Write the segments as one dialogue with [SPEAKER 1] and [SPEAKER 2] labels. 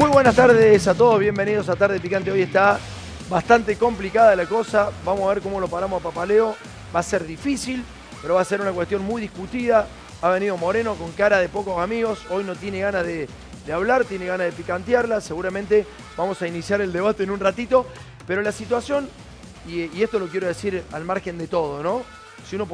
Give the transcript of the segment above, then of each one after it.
[SPEAKER 1] Muy buenas tardes a todos, bienvenidos a Tarde Picante. Hoy está bastante complicada la cosa. Vamos a ver cómo lo paramos a Papaleo. Va a ser difícil, pero va a ser una cuestión muy discutida. Ha venido Moreno con cara de pocos amigos. Hoy no tiene ganas de, de hablar, tiene ganas de picantearla. Seguramente vamos a iniciar el debate en un ratito. Pero la situación, y, esto lo quiero decir al margen de todo, ¿no? Si uno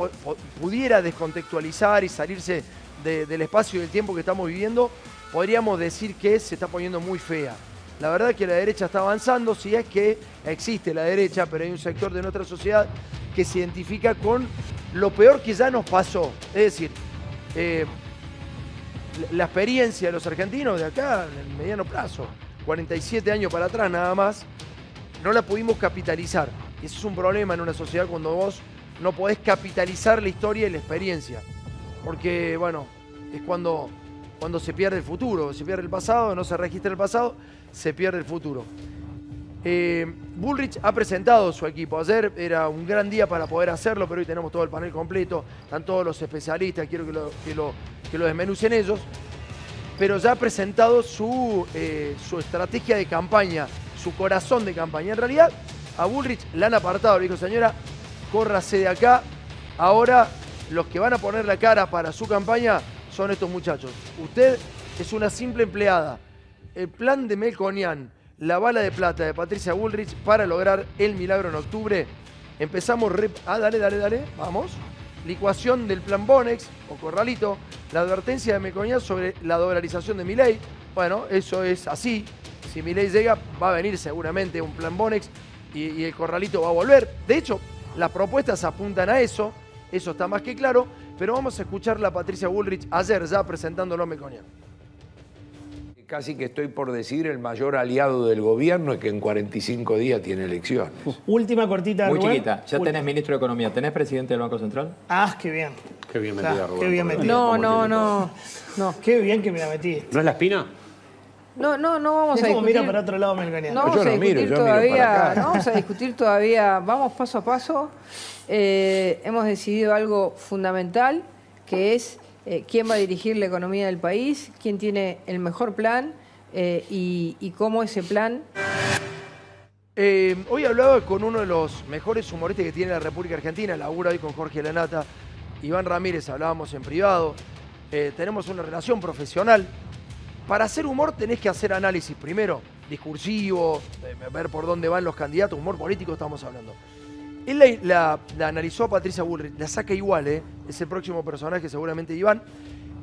[SPEAKER 1] pudiera descontextualizar y salirse de- del espacio y del tiempo que estamos viviendo, podríamos decir que se está poniendo muy fea. La verdad es que la derecha está avanzando, si es que existe la derecha, pero hay un sector de nuestra sociedad que se identifica con lo peor que ya nos pasó. Es decir, eh, la- experiencia de los argentinos de acá, en el mediano plazo, 47 años para atrás nada más, no la pudimos capitalizar. Y eso es un problema en una sociedad cuando vos no podés capitalizar la historia y la experiencia. Porque, bueno, es cuando, cuando se pierde el futuro, se pierde el pasado, no se registra el pasado, se pierde el futuro. Eh, Bullrich ha presentado su equipo. Ayer era un gran día para poder hacerlo, pero hoy tenemos todo el panel completo. Están todos los especialistas, quiero que lo, desmenucen ellos. Pero ya ha presentado su, eh, su estrategia de campaña, su corazón de campaña. En realidad, a Bullrich le han apartado, le dijo, señora, córrase de acá. Ahora los que van a poner la cara para su campaña son estos muchachos. Usted es una simple empleada. El plan de Melconian, la bala de plata de Patricia Bullrich para lograr el milagro en octubre. Empezamos... Ah, dale, dale, dale. Vamos. Licuación del plan Bonex o Corralito. La advertencia de Melconian sobre la dolarización de Milei. Bueno, eso es así. Si Milei llega, va a venir seguramente un plan Bonex y el Corralito va a volver. De hecho, las propuestas apuntan a eso. Eso está más que claro. Pero vamos a escuchar a Patricia Bullrich ayer ya presentándolo a Melconian.
[SPEAKER 2] Casi que estoy por decir el mayor aliado del gobierno es que en 45 días tiene elecciones.
[SPEAKER 3] Última cortita,
[SPEAKER 4] Muy
[SPEAKER 3] Rubén.
[SPEAKER 4] chiquita. Ya tenés ministro de Economía. ¿Tenés presidente del Banco Central?
[SPEAKER 3] Ah, qué bien.
[SPEAKER 5] Qué bien
[SPEAKER 3] Claro,
[SPEAKER 5] metida, Rubén.
[SPEAKER 3] qué bien metida.
[SPEAKER 6] No,
[SPEAKER 5] ¿Cómo
[SPEAKER 6] no, no. No,
[SPEAKER 3] Qué bien que me la metí.
[SPEAKER 5] ¿No es la espina?
[SPEAKER 6] no, no, no vamos a discutir.
[SPEAKER 3] mira para otro lado Melconian.
[SPEAKER 6] No
[SPEAKER 2] Yo
[SPEAKER 6] vamos
[SPEAKER 2] no
[SPEAKER 6] a discutir
[SPEAKER 2] miro, yo miro para
[SPEAKER 6] todavía,
[SPEAKER 2] acá.
[SPEAKER 6] no vamos a discutir todavía, vamos paso a paso. Eh, hemos decidido algo fundamental, que es eh, quién va a dirigir la economía del país, quién tiene el mejor plan eh, y, cómo ese plan
[SPEAKER 1] hoy hablaba con uno de los mejores humoristas que tiene la República Argentina, labura hoy con Jorge Lanata, Iván Ramírez, hablábamos en privado, tenemos una relación profesional. Para hacer humor tenés que hacer análisis primero, discursivo, ver por dónde van los candidatos, humor político estamos hablando. Él la, analizó a Patricia Bullrich, la saca igual, ¿eh? es el próximo personaje seguramente Iván,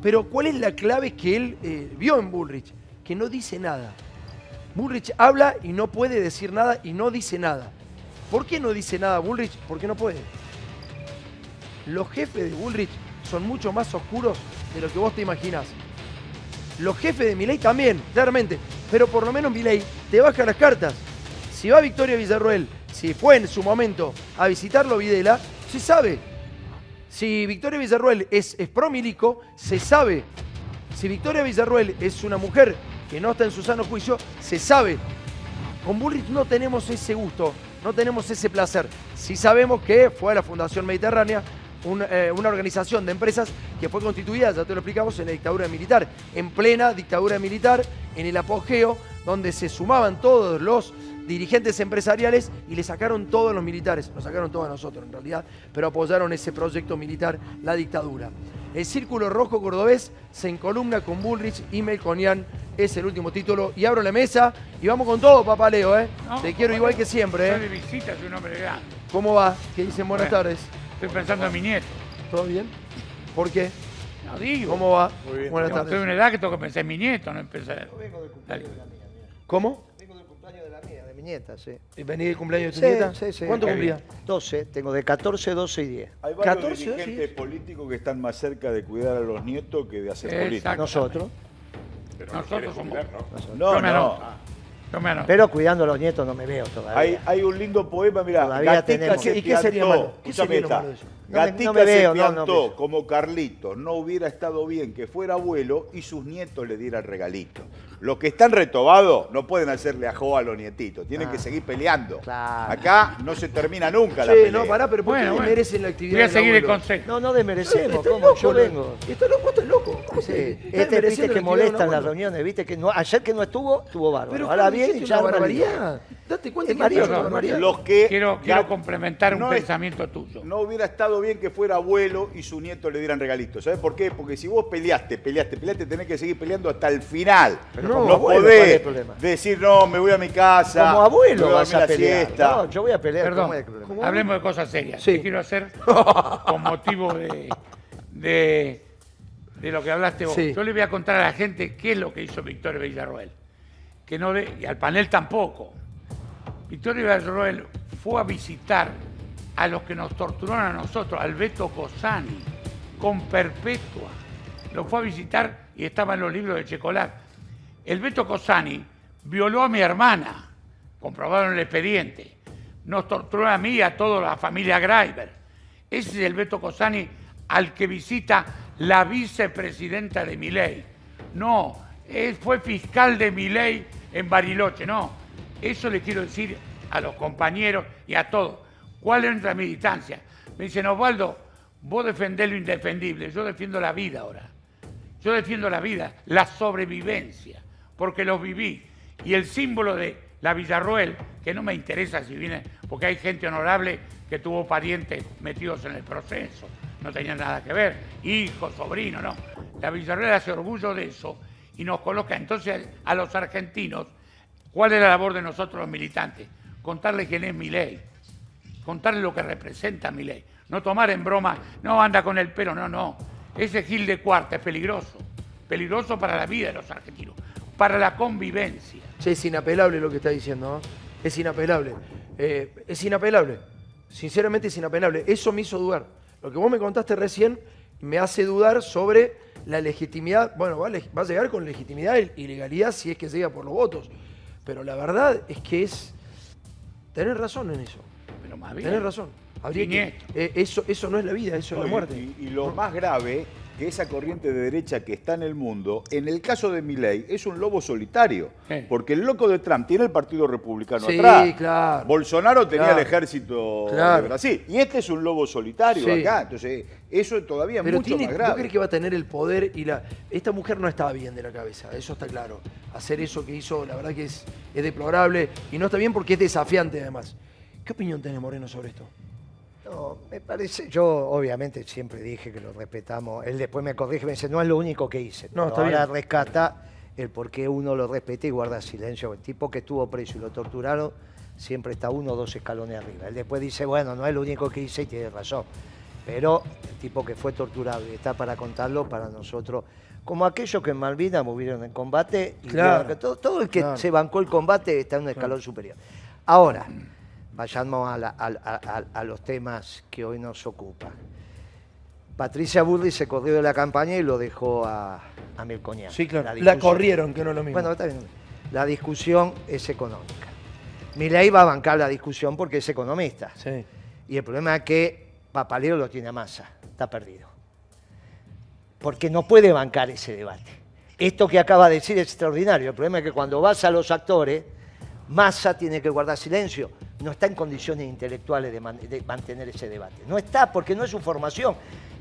[SPEAKER 1] pero ¿cuál es la clave que él eh, vio en Bullrich? Que no dice nada. Bullrich habla y no puede decir nada y no dice nada. ¿Por qué no dice nada Bullrich? Porque no puede. Los jefes de Bullrich son mucho más oscuros de lo que vos te imaginás. Los jefes de Milei también, claramente. Pero por lo menos Milei te baja las cartas. Si va Victoria Villarruel, si fue en su momento a visitarlo Videla, se sabe. Si Victoria Villarruel es, es pro milico, se sabe. Si Victoria Villarruel es una mujer que no está en su sano juicio, se sabe. Con Bullrich no tenemos ese gusto, no tenemos ese placer. Sí sabemos que fue la Fundación Mediterránea, eh, una organización de empresas que fue constituida, ya te lo explicamos, en la dictadura militar, en plena dictadura militar, en el apogeo, donde se sumaban todos los dirigentes empresariales y le sacaron todos los militares, nos sacaron todos a nosotros en realidad, pero apoyaron ese proyecto militar, la dictadura. El Círculo Rojo Cordobés se encolumna con Bullrich y Melconian, es el último título. Y abro la mesa y vamos con todo, papá Leo, ¿eh?
[SPEAKER 7] No,
[SPEAKER 1] Te quiero igual
[SPEAKER 7] Leo.
[SPEAKER 1] que siempre, ¿eh?
[SPEAKER 7] visita, soy un hombre grande.
[SPEAKER 1] ¿Cómo va? ¿Qué dicen? Buenas
[SPEAKER 7] Bueno.
[SPEAKER 1] tardes.
[SPEAKER 7] Estoy pensando en mi nieto.
[SPEAKER 1] ¿Todo bien? ¿Por qué?
[SPEAKER 7] No digo.
[SPEAKER 1] ¿Cómo va?
[SPEAKER 7] Muy
[SPEAKER 1] Buenas
[SPEAKER 7] Estoy en
[SPEAKER 1] tardes.
[SPEAKER 7] una edad que tengo que pensar en mi nieto, no empezar. Dale.
[SPEAKER 1] ¿Cómo?
[SPEAKER 8] Vengo del cumpleaños de la mía, de mi nieta, sí.
[SPEAKER 1] ¿Venís del cumpleaños de
[SPEAKER 8] Sí,
[SPEAKER 1] tu nieta?
[SPEAKER 8] sí, sí.
[SPEAKER 1] ¿Cuánto cumplía?
[SPEAKER 8] 12, tengo de 14, 12 y 10.
[SPEAKER 9] Hay varios
[SPEAKER 1] 14,
[SPEAKER 9] dirigentes
[SPEAKER 1] sí.
[SPEAKER 9] políticos que están más cerca de cuidar a los nietos que de hacer política.
[SPEAKER 8] Nosotros.
[SPEAKER 7] Nosotros somos.
[SPEAKER 9] No,
[SPEAKER 7] me
[SPEAKER 9] no.
[SPEAKER 7] me anoto.
[SPEAKER 8] Pero cuidando a los nietos no me veo todavía.
[SPEAKER 9] Hay, hay un lindo poema, mira,
[SPEAKER 8] Todavía
[SPEAKER 9] Gatica
[SPEAKER 8] tenemos.
[SPEAKER 9] se
[SPEAKER 1] ¿Y qué sería malo? ¿Qué sería lo malo de eso?
[SPEAKER 8] No me-
[SPEAKER 9] Gatica
[SPEAKER 8] no me veo,
[SPEAKER 9] se
[SPEAKER 8] no, no,
[SPEAKER 9] piantó
[SPEAKER 8] pero-
[SPEAKER 9] como Carlito. No hubiera estado bien que fuera abuelo y sus nietos le dieran regalito. Los que están retobados no pueden hacerle ajo a los nietitos, tienen
[SPEAKER 8] Ah.
[SPEAKER 9] que seguir peleando.
[SPEAKER 8] Claro.
[SPEAKER 9] Acá no se termina nunca la pelea.
[SPEAKER 1] no, pará, pero ¿por qué
[SPEAKER 7] Bueno, bueno.
[SPEAKER 1] merecen la actividad
[SPEAKER 7] Voy a seguir el consejo.
[SPEAKER 8] No, no desmerecemos, ¿cómo?
[SPEAKER 1] loco,
[SPEAKER 8] Yo vengo.
[SPEAKER 1] Estás loco, estás loco. ¿Cómo
[SPEAKER 8] Sí, Este viste que
[SPEAKER 1] la actividad de
[SPEAKER 8] molesta
[SPEAKER 1] un
[SPEAKER 8] en las reuniones, viste que no, ayer que no estuvo, estuvo bárbaro.
[SPEAKER 1] Pero
[SPEAKER 8] Ahora
[SPEAKER 1] Carlos,
[SPEAKER 8] viene y
[SPEAKER 1] dijiste
[SPEAKER 8] ya
[SPEAKER 1] una barbaridad. Date cuenta
[SPEAKER 8] Es
[SPEAKER 1] que
[SPEAKER 8] Mario, no.
[SPEAKER 9] Los que
[SPEAKER 7] Quiero,
[SPEAKER 9] ya-
[SPEAKER 7] quiero complementar un
[SPEAKER 9] no es-
[SPEAKER 7] pensamiento tuyo.
[SPEAKER 9] No hubiera estado bien que fuera abuelo y su nieto le dieran regalitos. ¿Sabes por qué? Porque si vos peleaste, peleaste, peleaste, tenés que seguir peleando hasta el final.
[SPEAKER 8] Pero
[SPEAKER 9] no
[SPEAKER 8] como abuelo, ¿cuál es el
[SPEAKER 9] podés
[SPEAKER 8] problema?
[SPEAKER 9] decir, no, me voy a mi casa.
[SPEAKER 8] Como abuelo
[SPEAKER 9] voy
[SPEAKER 8] vas
[SPEAKER 9] dormir
[SPEAKER 8] a pelear.
[SPEAKER 9] siesta.
[SPEAKER 8] No, yo voy a pelear.
[SPEAKER 7] Perdón, hablemos de cosas serias.
[SPEAKER 1] Sí.
[SPEAKER 7] Te quiero hacer con motivo de, de, de lo que hablaste vos.
[SPEAKER 1] Sí.
[SPEAKER 7] Yo le voy a contar a la gente qué es lo que hizo Victoria Villarroel. Que no le- y al panel tampoco. Victoria Villarroel fue a visitar a los que nos torturaron a nosotros, al Beto Cosani, con perpetua. Lo fue a visitar y estaba en los libros de Checolat. El Beto Cosani violó a mi hermana, comprobaron el expediente. Nos torturó a mí y a toda la familia Greiber. Ese es el Beto Cosani al que visita la vicepresidenta de Miley. No, él fue fiscal de Miley en Bariloche, no. Eso le quiero decir a los compañeros y a todos. ¿Cuál es nuestra militancia? Me dicen, Osvaldo, vos defendés lo indefendible, yo defiendo la vida ahora. Yo defiendo la vida, la sobrevivencia, porque lo viví. Y el símbolo de la Villarroel, que no me interesa si viene, porque hay gente honorable que tuvo parientes metidos en el proceso, no tenían nada que ver, hijos, sobrinos, no. La Villarroel hace orgullo de eso y nos coloca entonces a los argentinos, ¿cuál es la labor de nosotros los militantes? Contarles quién es mi ley, contarles lo que representa mi ley. No tomar en broma, no anda con el pelo, no, no. Ese Gil de Cuarta es peligroso. Peligroso para la vida de los argentinos, para la convivencia.
[SPEAKER 1] Che, es inapelable lo que está diciendo, ¿no? Es inapelable. Eh, es inapelable. Sinceramente es inapelable. Eso me hizo dudar. Lo que vos me contaste recién me hace dudar sobre la legitimidad. Bueno, va a, leg- va a llegar con legitimidad y legalidad si es que llega por los votos. Pero la verdad es que es. Tenés razón en eso.
[SPEAKER 7] Pero más bien.
[SPEAKER 1] Tenés razón. Habría que- eh, eso, eso no es la vida, eso es la muerte.
[SPEAKER 9] Y, y lo más grave, que esa corriente de derecha que está en el mundo, en el caso de Milei, es un lobo solitario. Porque el loco de Trump tiene el Partido Republicano
[SPEAKER 1] Sí,
[SPEAKER 9] atrás.
[SPEAKER 1] claro.
[SPEAKER 9] Bolsonaro tenía
[SPEAKER 1] Claro.
[SPEAKER 9] el ejército
[SPEAKER 1] Claro.
[SPEAKER 9] de Brasil. Y este es un lobo solitario
[SPEAKER 1] Sí.
[SPEAKER 9] acá. Entonces, eso es todavía
[SPEAKER 1] Pero
[SPEAKER 9] mucho
[SPEAKER 1] tiene,
[SPEAKER 9] más
[SPEAKER 1] ¿vos
[SPEAKER 9] grave.
[SPEAKER 1] crees que va a tener el poder y la. Esta mujer no estaba bien de la cabeza, eso está claro. Hacer eso que hizo, la verdad que es, es deplorable y no está bien porque es desafiante además. ¿Qué opinión tenés, Moreno, sobre esto?
[SPEAKER 8] No, me parece, yo obviamente siempre dije que lo respetamos. Él después me corrige, me dice, no es lo único que hice.
[SPEAKER 1] No, está
[SPEAKER 8] ahora
[SPEAKER 1] bien.
[SPEAKER 8] rescata el por qué uno lo respeta y guarda silencio. El tipo que estuvo preso y lo torturaron siempre está uno o dos escalones arriba. Él después dice, bueno, no es lo único que hice y tiene razón. Pero el tipo que fue torturado y está para contarlo para nosotros, como aquellos que en Malvinas murieron en combate, y
[SPEAKER 1] Claro.
[SPEAKER 8] todo, todo el que
[SPEAKER 1] Claro.
[SPEAKER 8] se bancó el combate está en un escalón superior. Ahora, vayamos a, la- a- a- a- a los temas que hoy nos ocupan. Patricia Burri se corrió de la campaña y lo dejó a, a.
[SPEAKER 1] Sí, claro. La,
[SPEAKER 8] discusión-
[SPEAKER 1] corrieron, que no es lo mismo.
[SPEAKER 8] Bueno, está bien. La discusión es económica. Milei va a bancar la discusión porque es economista.
[SPEAKER 1] sí.
[SPEAKER 8] Y el problema es que Papaleo lo tiene a masa, está perdido. Porque no puede bancar ese debate. Esto que acaba de decir es extraordinario. El problema es que cuando vas a los actores, Massa tiene que guardar silencio. No está en condiciones intelectuales de, man- de mantener ese debate. No está porque no es su formación.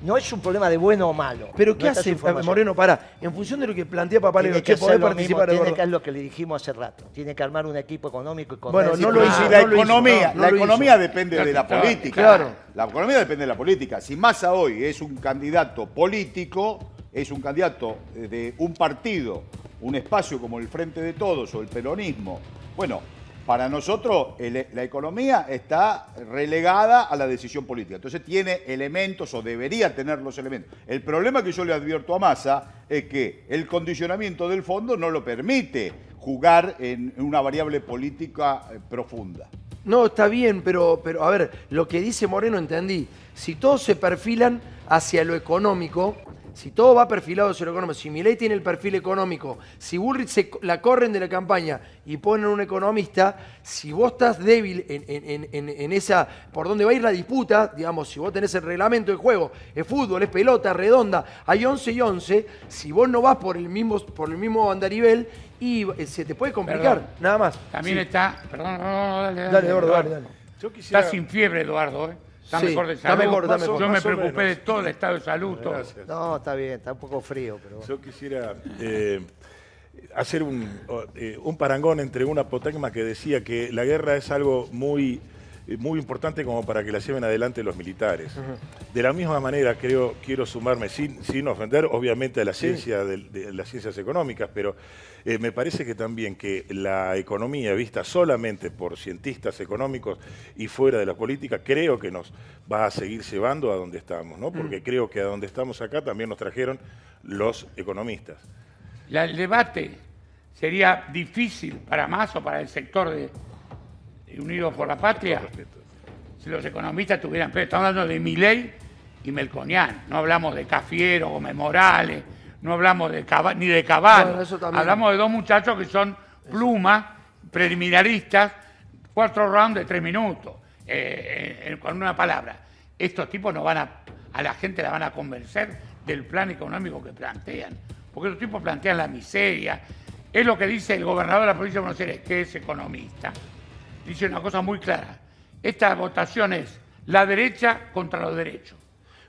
[SPEAKER 8] No es un problema de bueno o malo.
[SPEAKER 1] Pero
[SPEAKER 8] No
[SPEAKER 1] ¿qué
[SPEAKER 8] está
[SPEAKER 1] hace. Moreno? Para, en función de lo que plantea Papaleo,
[SPEAKER 8] Tiene
[SPEAKER 1] che,
[SPEAKER 8] que hacer mismo,
[SPEAKER 1] participar de
[SPEAKER 8] tiene que es lo que le dijimos hace rato. Tiene que armar un equipo económico y
[SPEAKER 1] Bueno, no lo hizo,
[SPEAKER 9] la
[SPEAKER 1] no hizo,
[SPEAKER 9] economía,
[SPEAKER 1] no, no
[SPEAKER 9] la economía depende de la política.
[SPEAKER 1] claro.
[SPEAKER 9] La economía depende de la política. Si Massa hoy es un candidato político, es un candidato de un partido, un espacio como el Frente de Todos o el peronismo, bueno, para nosotros la economía está relegada a la decisión política. Entonces tiene elementos o debería tener los elementos. El problema que yo le advierto a Massa es que el condicionamiento del fondo no lo permite jugar en una variable política eh, profunda.
[SPEAKER 1] No, está bien, pero, pero a ver, lo que dice Moreno entendí. Si todos se perfilan hacia lo económico, si todo va perfilado hacia lo económico, si Milei tiene el perfil económico, si Bullrich se, la corren de la campaña y ponen un economista, si vos estás débil en, en- en- en esa, por dónde va a ir la disputa, digamos, si vos tenés el reglamento de juego, es fútbol, es pelota, redonda, hay 11 y 11, si vos no vas por el mismo, por el mismo andarivel, y eh, se te puede complicar,
[SPEAKER 7] Perdón.
[SPEAKER 1] nada más.
[SPEAKER 7] También
[SPEAKER 1] Sí.
[SPEAKER 7] está. Perdón, no, no, dale, dale.
[SPEAKER 1] Dale, Eduardo, dale, dale.
[SPEAKER 9] Yo quisiera...
[SPEAKER 7] Está sin fiebre, Eduardo, ¿eh? Está
[SPEAKER 1] Sí,
[SPEAKER 7] mejor de
[SPEAKER 1] está
[SPEAKER 7] salud.
[SPEAKER 1] mejor, está mejor.
[SPEAKER 7] Yo me preocupé de todo el estado de salud, todo.
[SPEAKER 9] Gracias.
[SPEAKER 8] No, está bien, está un poco frío, pero...
[SPEAKER 5] Yo quisiera eh, hacer un, eh, un parangón entre un apotegma que decía que la guerra es algo muy, muy importante como para que la lleven adelante los militares. De la misma manera, creo, quiero sumarme, sin, sin ofender, obviamente, a la ciencia de, las ciencias económicas, pero eh, me parece que también que la economía vista solamente por cientistas económicos y fuera de la política, creo que nos va a seguir llevando a donde estamos, ¿no? Porque creo que a donde estamos acá también nos trajeron los economistas.
[SPEAKER 7] La- el debate sería difícil para más o para el sector de Unidos por la Patria si los economistas tuvieran. Pero estamos hablando de Milei y Melconian. No hablamos de Cafiero, Gómez Morales, no hablamos de Cava- ni de Caballo. Hablamos de dos muchachos que son plumas, preliminaristas, cuatro rounds de tres minutos. eh, eh, con una palabra. Estos tipos no van a. A la gente la van a convencer del plan económico que plantean. Porque estos tipos plantean la miseria. Es lo que dice el gobernador de la provincia de Buenos Aires, que es economista dice una cosa muy clara. Esta votación es la derecha contra los derechos.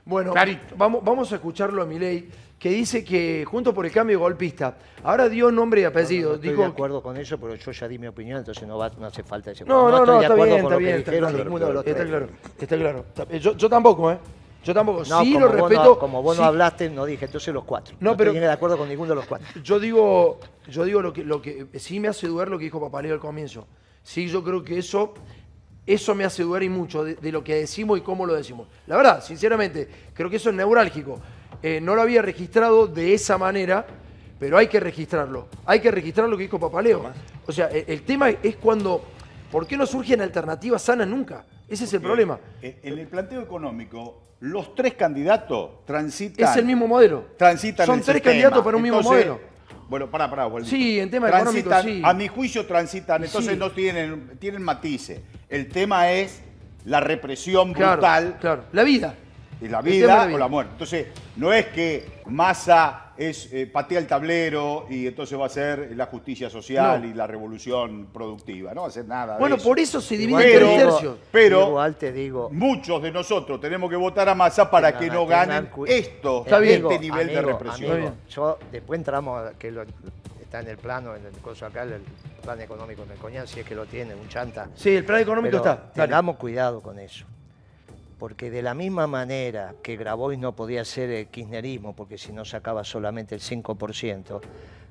[SPEAKER 1] Bueno,
[SPEAKER 7] Clarito.
[SPEAKER 1] vamos, vamos a escucharlo a Milei, que dice que junto por el cambio golpista, ahora dio nombre y apellido.
[SPEAKER 8] No estoy
[SPEAKER 1] dijo
[SPEAKER 8] de acuerdo con eso, pero yo ya di mi opinión, entonces no, va, no hace falta ese
[SPEAKER 1] No, no,
[SPEAKER 8] estoy
[SPEAKER 1] no,
[SPEAKER 8] de
[SPEAKER 1] está
[SPEAKER 8] acuerdo
[SPEAKER 1] bien,
[SPEAKER 8] con
[SPEAKER 1] está
[SPEAKER 8] lo que
[SPEAKER 1] bien, está claro,
[SPEAKER 8] ninguno de los
[SPEAKER 1] está claro, Yo, yo tampoco, ¿eh? Yo tampoco.
[SPEAKER 8] No,
[SPEAKER 1] sí lo respeto.
[SPEAKER 8] no, como vos no
[SPEAKER 1] sí,
[SPEAKER 8] hablaste, no dije, entonces los cuatro.
[SPEAKER 1] No,
[SPEAKER 8] No,
[SPEAKER 1] pero-
[SPEAKER 8] estoy de acuerdo con ninguno de los cuatro.
[SPEAKER 1] Yo digo, yo digo lo que, lo que sí me hace dudar lo que dijo Papaleo al comienzo. Sí, yo creo que eso, eso me hace dudar y mucho de, de lo que decimos y cómo lo decimos. La verdad, sinceramente, creo que eso es neurálgico. Eh, no lo había registrado de esa manera, pero hay que registrarlo. Hay que registrar lo que dijo Papaleo. O sea, el, el tema es cuando, ¿por qué no surgen alternativas sanas nunca? Ese es el problema.
[SPEAKER 9] En en el planteo económico, los tres candidatos transitan.
[SPEAKER 1] Es el mismo modelo.
[SPEAKER 9] Transitan
[SPEAKER 1] Son
[SPEAKER 9] el
[SPEAKER 1] tres
[SPEAKER 9] sistema.
[SPEAKER 1] candidatos para un mismo modelo.
[SPEAKER 9] Bueno, pará, pará. Waldo.
[SPEAKER 1] Sí, en tema
[SPEAKER 9] Transitan,
[SPEAKER 1] económico, sí.
[SPEAKER 9] A mi juicio transitan, entonces
[SPEAKER 1] Sí.
[SPEAKER 9] no tienen, tienen matices. El tema es la represión
[SPEAKER 1] Claro,
[SPEAKER 9] brutal
[SPEAKER 1] claro. La vida.
[SPEAKER 9] y la vida
[SPEAKER 1] la
[SPEAKER 9] o
[SPEAKER 1] vida.
[SPEAKER 9] la muerte. Entonces, no es que Massa es eh, patea el tablero y entonces va a ser la justicia social
[SPEAKER 1] No.
[SPEAKER 9] y la revolución productiva. No va a ser nada. de
[SPEAKER 1] Bueno,
[SPEAKER 9] eso.
[SPEAKER 1] por eso se divide
[SPEAKER 8] Igual
[SPEAKER 1] en
[SPEAKER 9] Pero-
[SPEAKER 1] tercios.
[SPEAKER 9] Pero
[SPEAKER 8] Igual te digo,
[SPEAKER 9] muchos de nosotros tenemos que votar a Massa para que no ganen esto,
[SPEAKER 1] Está bien.
[SPEAKER 9] este nivel de represión.
[SPEAKER 8] amigo, yo después entramos, a que lo- está en el plano, en el coso acá, el plan económico de Coñán, si es que lo tiene, un chanta.
[SPEAKER 1] Sí, el plan económico
[SPEAKER 8] Pero
[SPEAKER 1] está. Dale.
[SPEAKER 8] Tengamos cuidado con eso. Porque de la misma manera que Grabois no podía ser el kirchnerismo, porque si no sacaba solamente el 5%,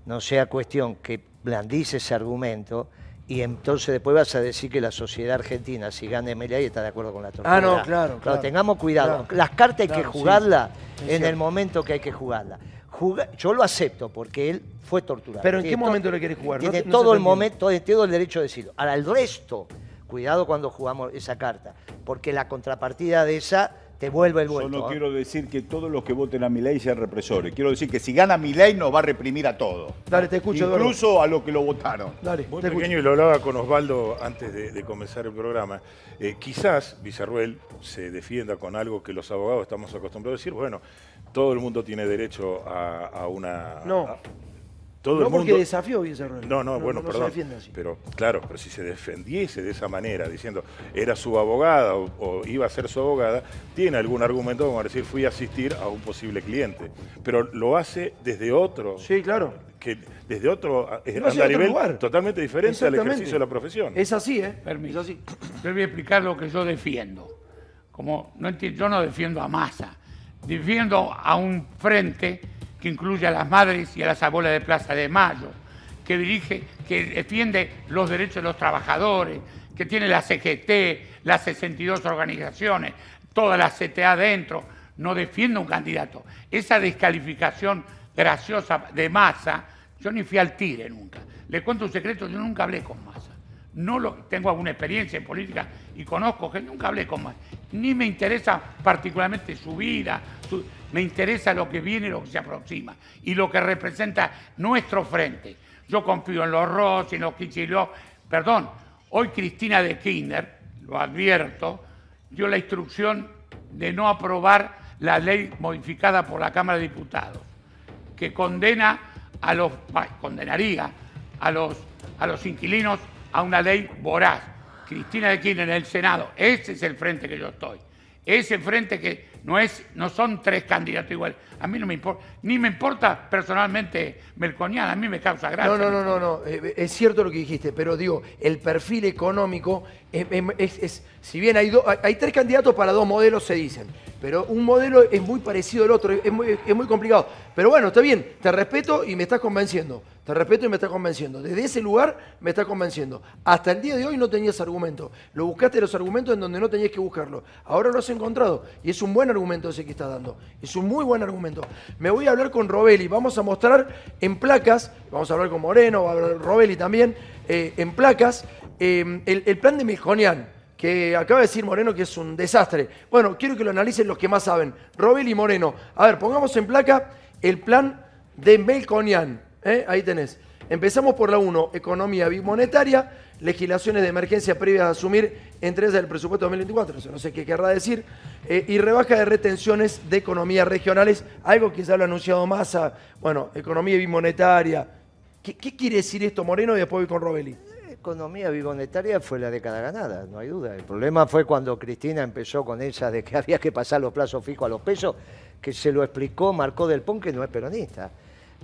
[SPEAKER 8] no sea cuestión que blandice ese argumento y entonces después vas a decir que la sociedad argentina, si gana Milei, está de acuerdo con la tortura.
[SPEAKER 1] Ah, no, claro, claro.
[SPEAKER 8] tengamos cuidado.
[SPEAKER 1] Claro.
[SPEAKER 8] Las cartas hay que
[SPEAKER 1] sí.
[SPEAKER 8] jugarlas en el momento que hay que jugarlas. Juga- yo lo acepto porque él fue torturado.
[SPEAKER 1] Pero ¿en qué
[SPEAKER 8] to-
[SPEAKER 1] momento le querés jugar?
[SPEAKER 8] Tiene
[SPEAKER 1] no
[SPEAKER 8] todo el momento, tiene todo el derecho de decirlo. Ahora, el resto, cuidado cuando jugamos esa carta, porque la contrapartida de esa te vuelve el
[SPEAKER 9] Yo
[SPEAKER 8] vuelto.
[SPEAKER 9] no
[SPEAKER 8] ¿eh?
[SPEAKER 9] quiero decir que todos los que voten a Milei sean represores. Quiero decir que si gana Milei nos va a reprimir a todos.
[SPEAKER 1] Dale, te escucho, Eduardo.
[SPEAKER 9] Incluso a los que lo votaron.
[SPEAKER 1] Dale,
[SPEAKER 5] Muy
[SPEAKER 1] te escucho.
[SPEAKER 5] pequeño y lo hablaba con Osvaldo antes de, de comenzar el programa. Eh, quizás Villarruel se defienda con algo que los abogados estamos acostumbrados a decir, bueno, todo el mundo tiene derecho a, a una...
[SPEAKER 1] No.
[SPEAKER 5] a- todo
[SPEAKER 1] no
[SPEAKER 5] el
[SPEAKER 1] porque
[SPEAKER 5] mundo,
[SPEAKER 1] desafió Villarreal.
[SPEAKER 5] No, no, bueno,
[SPEAKER 1] no
[SPEAKER 5] perdón.
[SPEAKER 1] se defiende así.
[SPEAKER 5] Pero claro, pero si se defendiese de esa manera, diciendo era su abogada o, o iba a ser su abogada, tiene algún argumento como decir fui a asistir a un posible cliente. Pero lo hace desde otro.
[SPEAKER 1] Sí, claro.
[SPEAKER 5] Que desde otro eh,
[SPEAKER 1] otro
[SPEAKER 5] andarivel
[SPEAKER 1] lugar.
[SPEAKER 5] totalmente diferente al ejercicio de la profesión.
[SPEAKER 1] Es así, ¿eh?
[SPEAKER 7] Permiso.
[SPEAKER 1] Es así.
[SPEAKER 7] Yo voy a explicar lo que yo defiendo. Como no enti- yo no defiendo a Massa, defiendo a un frente que incluye a las madres y a las abuelas de Plaza de Mayo, que dirige, que defiende los derechos de los trabajadores, que tiene la CGT, las 62 organizaciones, todas las CTA dentro. No defiendo un candidato. Esa descalificación graciosa de Massa, yo ni fui al tire nunca. Le cuento un secreto, yo nunca hablé con Massa. No lo, tengo alguna experiencia en política y conozco que nunca hablé con Massa. Ni me interesa particularmente su vida, me interesa lo que viene y lo que se aproxima y lo que representa nuestro frente. Yo confío en los Rossi, en los Kicillof. Perdón, hoy Cristina de Kirchner, lo advierto, dio la instrucción de no aprobar la ley modificada por la Cámara de Diputados que condena a los condenaría a los a los inquilinos a una ley voraz. Cristina de Kirchner en el Senado, ese es el frente que yo estoy. Ese frente que no es no son tres candidatos iguales. A mí no me importa, ni me importa personalmente Melconian, a mí me causa gracia.
[SPEAKER 1] No, no, no, no, no. eh, Es cierto lo que dijiste, pero digo, el perfil económico es, es- es- si bien hay, do- hay- tres candidatos para dos modelos, se dicen, pero un modelo es muy parecido al otro, es muy, es muy complicado. Pero bueno, está bien, te respeto y me estás convenciendo. Te respeto y me estás convenciendo. Desde ese lugar me estás convenciendo. Hasta el día de hoy no tenías argumento. Lo buscaste los argumentos en donde no tenías que buscarlo. Ahora lo has encontrado. Y es un buen argumento ese que estás dando. Es un muy buen argumento. Me voy a hablar con Robelli. Vamos a mostrar en placas, vamos a hablar con Moreno, va a hablar Robelli también, eh, en placas, eh, el, el plan de Milconian que acaba de decir Moreno que es un desastre. Bueno, quiero que lo analicen los que más saben. Robel y Moreno. A ver, pongamos en placa el plan de Melconian. ¿eh? Ahí tenés. Empezamos por la 1, economía bimonetaria, legislaciones de emergencia previas a asumir entre ellas el presupuesto 2024, eso no sé qué querrá decir, eh, y rebaja de retenciones de economías regionales, algo que ya lo ha anunciado Massa, bueno, economía bimonetaria. ¿Qué, qué quiere decir esto, Moreno? Y después voy con Robelli.
[SPEAKER 8] Economía bimonetaria fue la década ganada, no hay duda. El problema fue cuando Cristina empezó con esa de que había que pasar los plazos fijos a los pesos, que se lo explicó Marcó del Pon, que no es peronista.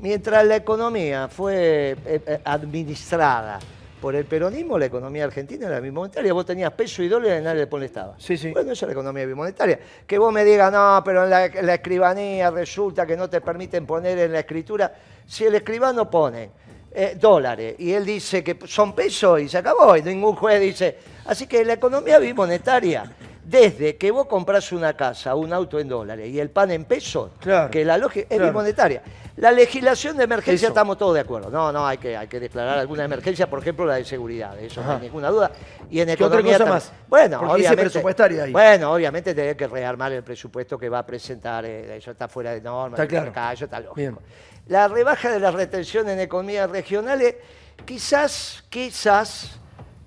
[SPEAKER 8] Mientras la economía fue eh, eh, administrada por el peronismo, la economía argentina era bimonetaria. Vos tenías peso y dólar y nadie le estaba.
[SPEAKER 1] Sí, sí.
[SPEAKER 8] Bueno, esa es la economía bimonetaria. Que vos me digas, no, pero en la, en la escribanía resulta que no te permiten poner en la escritura. Si el escribano pone eh, dólares y él dice que son pesos y se acabó, y ningún juez dice. Así que la economía bimonetaria, desde que vos compras una casa, un auto en dólares y el pan en pesos,
[SPEAKER 1] Claro,
[SPEAKER 8] que la lógica es
[SPEAKER 1] claro.
[SPEAKER 8] bimonetaria. La legislación de emergencia
[SPEAKER 1] Eso.
[SPEAKER 8] estamos todos de acuerdo. No, no, hay que, hay que declarar alguna emergencia, por ejemplo, la de seguridad, eso no hay ninguna duda. Y en
[SPEAKER 1] ¿Qué otra
[SPEAKER 8] economía
[SPEAKER 1] cosa
[SPEAKER 8] tam-
[SPEAKER 1] más?
[SPEAKER 8] Bueno,
[SPEAKER 1] Porque dice
[SPEAKER 8] obviamente.
[SPEAKER 1] presupuestaria ahí.
[SPEAKER 8] Bueno, obviamente tenés que rearmar el presupuesto que va a presentar, eh, eso está fuera de norma,
[SPEAKER 1] Está claro.
[SPEAKER 8] acá, eso está lógico.
[SPEAKER 1] Bien.
[SPEAKER 8] La rebaja de las retenciones en economías regionales quizás, quizás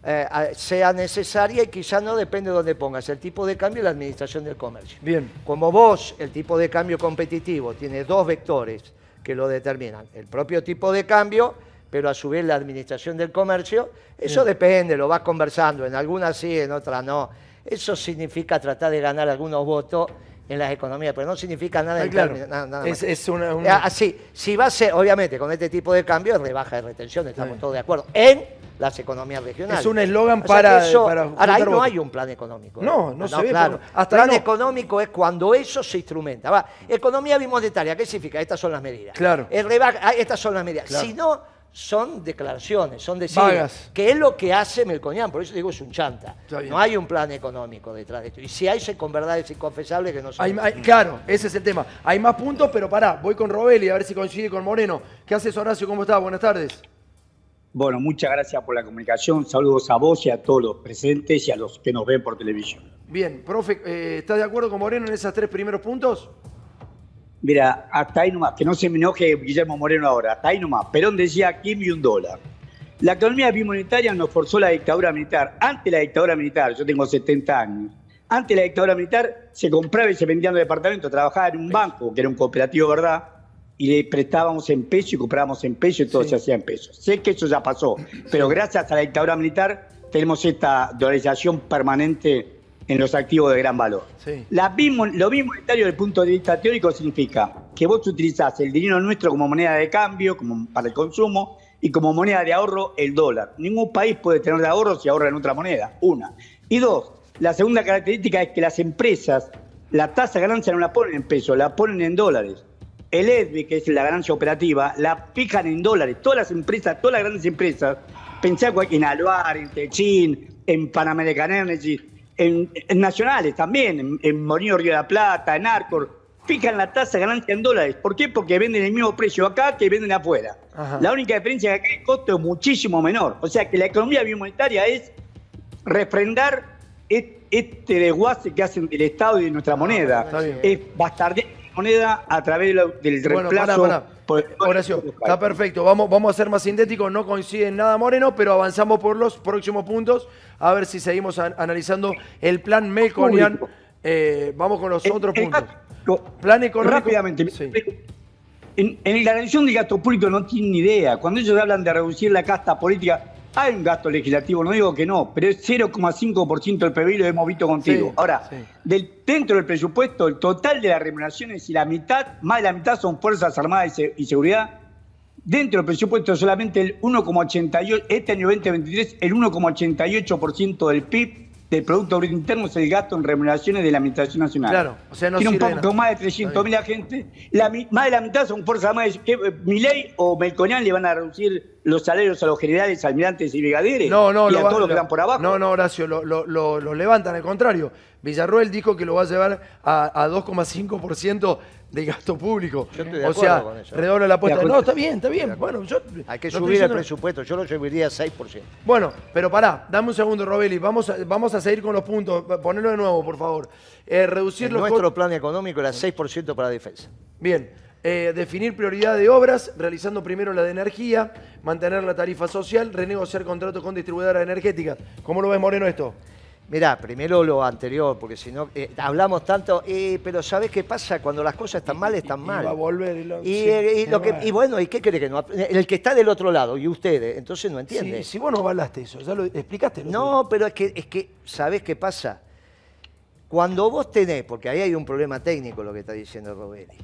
[SPEAKER 8] eh, sea necesaria y quizás no depende de dónde pongas el tipo de cambio y la administración del comercio.
[SPEAKER 1] Bien.
[SPEAKER 8] Como vos, el tipo de cambio competitivo tiene dos vectores que lo determinan. El propio tipo de cambio, pero a su vez la administración del comercio, eso depende, lo vas conversando. En algunas sí, en otras no. Eso significa tratar de ganar algunos votos en las economías, pero no significa nada
[SPEAKER 1] Está
[SPEAKER 8] en
[SPEAKER 1] claro.
[SPEAKER 8] términos- nada- nada
[SPEAKER 1] Es- es una- un-
[SPEAKER 8] Eh, Así, si va a ser, obviamente, con este tipo de cambio, es rebaja de retención, estamos todos de acuerdo, en las economías regionales.
[SPEAKER 1] Es un eslogan para-
[SPEAKER 8] eso-
[SPEAKER 1] para
[SPEAKER 8] ahora, ahí no hay un plan económico. ¿eh?
[SPEAKER 1] No, no se ve,
[SPEAKER 8] Claro.
[SPEAKER 1] hasta
[SPEAKER 8] plan
[SPEAKER 1] no.
[SPEAKER 8] económico es cuando eso se instrumenta. Va, economía bimonetaria, ¿qué significa? Estas son las medidas.
[SPEAKER 1] Claro.
[SPEAKER 8] El rebaja- ah, estas son las medidas.
[SPEAKER 1] Claro.
[SPEAKER 8] Si no, son declaraciones, son decir,
[SPEAKER 1] Vagas.
[SPEAKER 8] que es lo que hace Melconian, por eso digo es un chanta. No hay un plan económico detrás de esto. Y si hay, con verdades inconfesables que no son.
[SPEAKER 1] Hay- hay- claro, ese es el tema. Hay más puntos, pero pará, voy con Robelli a ver si coincide con Moreno. ¿Qué haces, Horacio? ¿Cómo estás? Buenas tardes.
[SPEAKER 10] Bueno, muchas gracias por la comunicación. Saludos a vos y a todos los presentes y a los que nos ven por televisión.
[SPEAKER 1] Bien, profe, eh, ¿estás de acuerdo con Moreno en esos tres primeros puntos?
[SPEAKER 10] Mira, hasta ahí nomás, que no se me enoje Guillermo Moreno ahora, hasta ahí nomás. Perón decía Kim y un dólar. La economía bimonetaria nos forzó la dictadura militar. Antes de la dictadura militar, yo tengo 70 años, antes de la dictadura militar se compraba y se vendían los departamentos, trabajaba en un banco, que era un cooperativo, ¿verdad? Y le prestábamos en pesos y comprábamos en pesos y todo
[SPEAKER 1] Sí.
[SPEAKER 10] se hacía en pesos. Sé que eso ya pasó, pero gracias a la dictadura militar tenemos esta dolarización permanente en los activos de gran valor.
[SPEAKER 1] Sí.
[SPEAKER 10] La bimo- lo bimonetario desde el punto de vista teórico significa que vos utilizás el dinero nuestro como moneda de cambio, como para el consumo, y como moneda de ahorro el dólar. Ningún país puede tener de ahorro si ahorra en otra moneda, una. Y dos, la segunda característica es que las empresas, la tasa de ganancia no la ponen en pesos, la ponen en dólares. El EDBI, que es la ganancia operativa, la fijan en dólares. Todas las empresas, todas las grandes empresas, pensá en Aluar, en Techin, en Pan American Energy, en, en nacionales también, en, en Río de la Plata, en Arcor, fijan la tasa de ganancia en dólares. ¿Por qué? Porque venden el mismo precio acá que venden afuera.
[SPEAKER 1] Ajá.
[SPEAKER 10] La única diferencia es que acá el costo es muchísimo menor. O sea que la economía bimonetaria es refrendar es- este desguace que hacen del Estado y de nuestra moneda.
[SPEAKER 1] está bien.
[SPEAKER 10] Es bastardear moneda a través del
[SPEAKER 1] Bueno,
[SPEAKER 10] reemplazo.
[SPEAKER 1] pará, pará.
[SPEAKER 10] por el-
[SPEAKER 1] Horacio, está perfecto. Vamos, vamos a ser más sintéticos. No coincide en nada Moreno, pero avanzamos por los próximos puntos. A ver si seguimos an- analizando el plan Melconian. Eh, vamos con los
[SPEAKER 10] El-
[SPEAKER 1] otros
[SPEAKER 10] el
[SPEAKER 1] puntos.
[SPEAKER 10] gasto-
[SPEAKER 1] Plan económico.
[SPEAKER 10] Rápidamente.
[SPEAKER 1] Sí.
[SPEAKER 10] En, en la reducción del gasto público no tienen ni idea. Cuando ellos hablan de reducir la casta política, hay un gasto legislativo, no digo que no, pero es 0,5% del PBI, lo hemos visto contigo.
[SPEAKER 1] Sí,
[SPEAKER 10] Ahora,
[SPEAKER 1] sí.
[SPEAKER 10] del, dentro del presupuesto, el total de las remuneraciones y la mitad, más de la mitad son Fuerzas Armadas y Seguridad. Dentro del presupuesto solamente el 1,88, este año 2023, el 1,88% del PIB, del Producto Bruto Interno, es el gasto en remuneraciones de la Administración Nacional.
[SPEAKER 1] Claro, o sea, no
[SPEAKER 10] Tiene un
[SPEAKER 1] sirve
[SPEAKER 10] poco más de 300 mil agentes. La, más de la mitad son Fuerzas Armadas. ¿Qué, eh, ¿Milei o Melconian le van a reducir los salarios a los generales, almirantes y brigadieres?
[SPEAKER 1] No, no,
[SPEAKER 10] y a todos los que están por abajo.
[SPEAKER 1] No, no, Horacio, lo, lo- lo- lo levantan, al contrario. Villarroel dijo que lo va a llevar a, a 2,5% de gasto público.
[SPEAKER 8] Yo estoy de
[SPEAKER 1] o
[SPEAKER 8] acuerdo
[SPEAKER 1] sea,
[SPEAKER 8] con eso.
[SPEAKER 1] redobla la apuesta. No, está bien, está bien. Bueno, yo
[SPEAKER 8] Hay que
[SPEAKER 1] no
[SPEAKER 8] subir el presupuesto, yo lo subiría a 6%.
[SPEAKER 1] Bueno, pero pará, dame un segundo, Robeli. Vamos a, vamos a seguir con los puntos. Ponelo de nuevo, por favor. Eh, reducir
[SPEAKER 8] En
[SPEAKER 1] los
[SPEAKER 8] nuestro plan económico era 6% para la defensa.
[SPEAKER 1] Bien. Eh, definir prioridad de obras, realizando primero la de energía, mantener la tarifa social, renegociar contratos con distribuidoras energéticas. ¿Cómo lo ves, Moreno, esto?
[SPEAKER 8] Mirá, primero lo anterior, porque si no, eh, hablamos tanto, eh, pero ¿sabés qué pasa? Cuando las cosas están mal, están
[SPEAKER 1] Y
[SPEAKER 8] mal.
[SPEAKER 1] va a volver y lo-
[SPEAKER 8] Y,
[SPEAKER 1] sí,
[SPEAKER 8] eh, y lo que-
[SPEAKER 1] bueno.
[SPEAKER 8] y bueno, ¿y qué cree que no? El que está del otro lado, y ustedes, entonces no entiende.
[SPEAKER 1] Si, si vos no avalaste eso, ya lo explicaste.
[SPEAKER 8] No, pero es que, es que, ¿sabés qué pasa? Cuando vos tenés, porque ahí hay un problema técnico lo que está diciendo Robelli.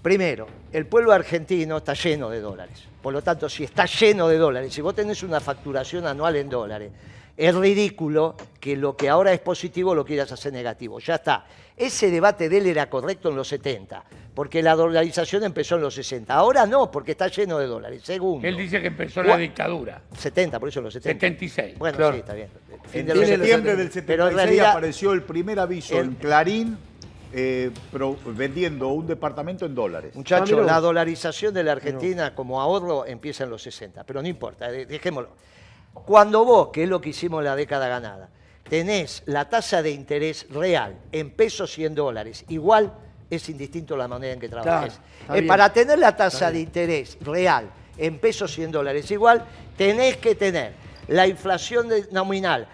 [SPEAKER 8] Primero, el pueblo argentino está lleno de dólares. Por lo tanto, si está lleno de dólares, si vos tenés una facturación anual en dólares, es ridículo que lo que ahora es positivo lo quieras hacer negativo. Ya está. Ese debate de él era correcto en los 70, porque la dolarización empezó en los 60. Ahora no, porque está lleno de dólares. Segundo.
[SPEAKER 7] Él dice que empezó la dictadura.
[SPEAKER 8] 70, por eso los 70.
[SPEAKER 7] 76.
[SPEAKER 8] Bueno,
[SPEAKER 1] Claro.
[SPEAKER 8] sí, está bien. Fin
[SPEAKER 9] En
[SPEAKER 8] de los
[SPEAKER 9] septiembre
[SPEAKER 8] 70.
[SPEAKER 9] del
[SPEAKER 8] Pero
[SPEAKER 9] 76
[SPEAKER 8] en realidad,
[SPEAKER 9] apareció el primer aviso
[SPEAKER 8] el-
[SPEAKER 9] en Clarín eh, pro- vendiendo un departamento en dólares.
[SPEAKER 8] Muchachos,
[SPEAKER 1] Ah,
[SPEAKER 8] la dolarización de la Argentina como ahorro empieza en los 60, pero no importa, de- dejémoslo. Cuando vos, que es lo que hicimos en la década ganada, tenés la tasa de interés real en pesos y en dólares, igual es indistinto la manera en que trabajes.
[SPEAKER 1] Claro,
[SPEAKER 8] Eh, para tener la tasa de interés real en pesos y en dólares igual, tenés que tener la inflación nominal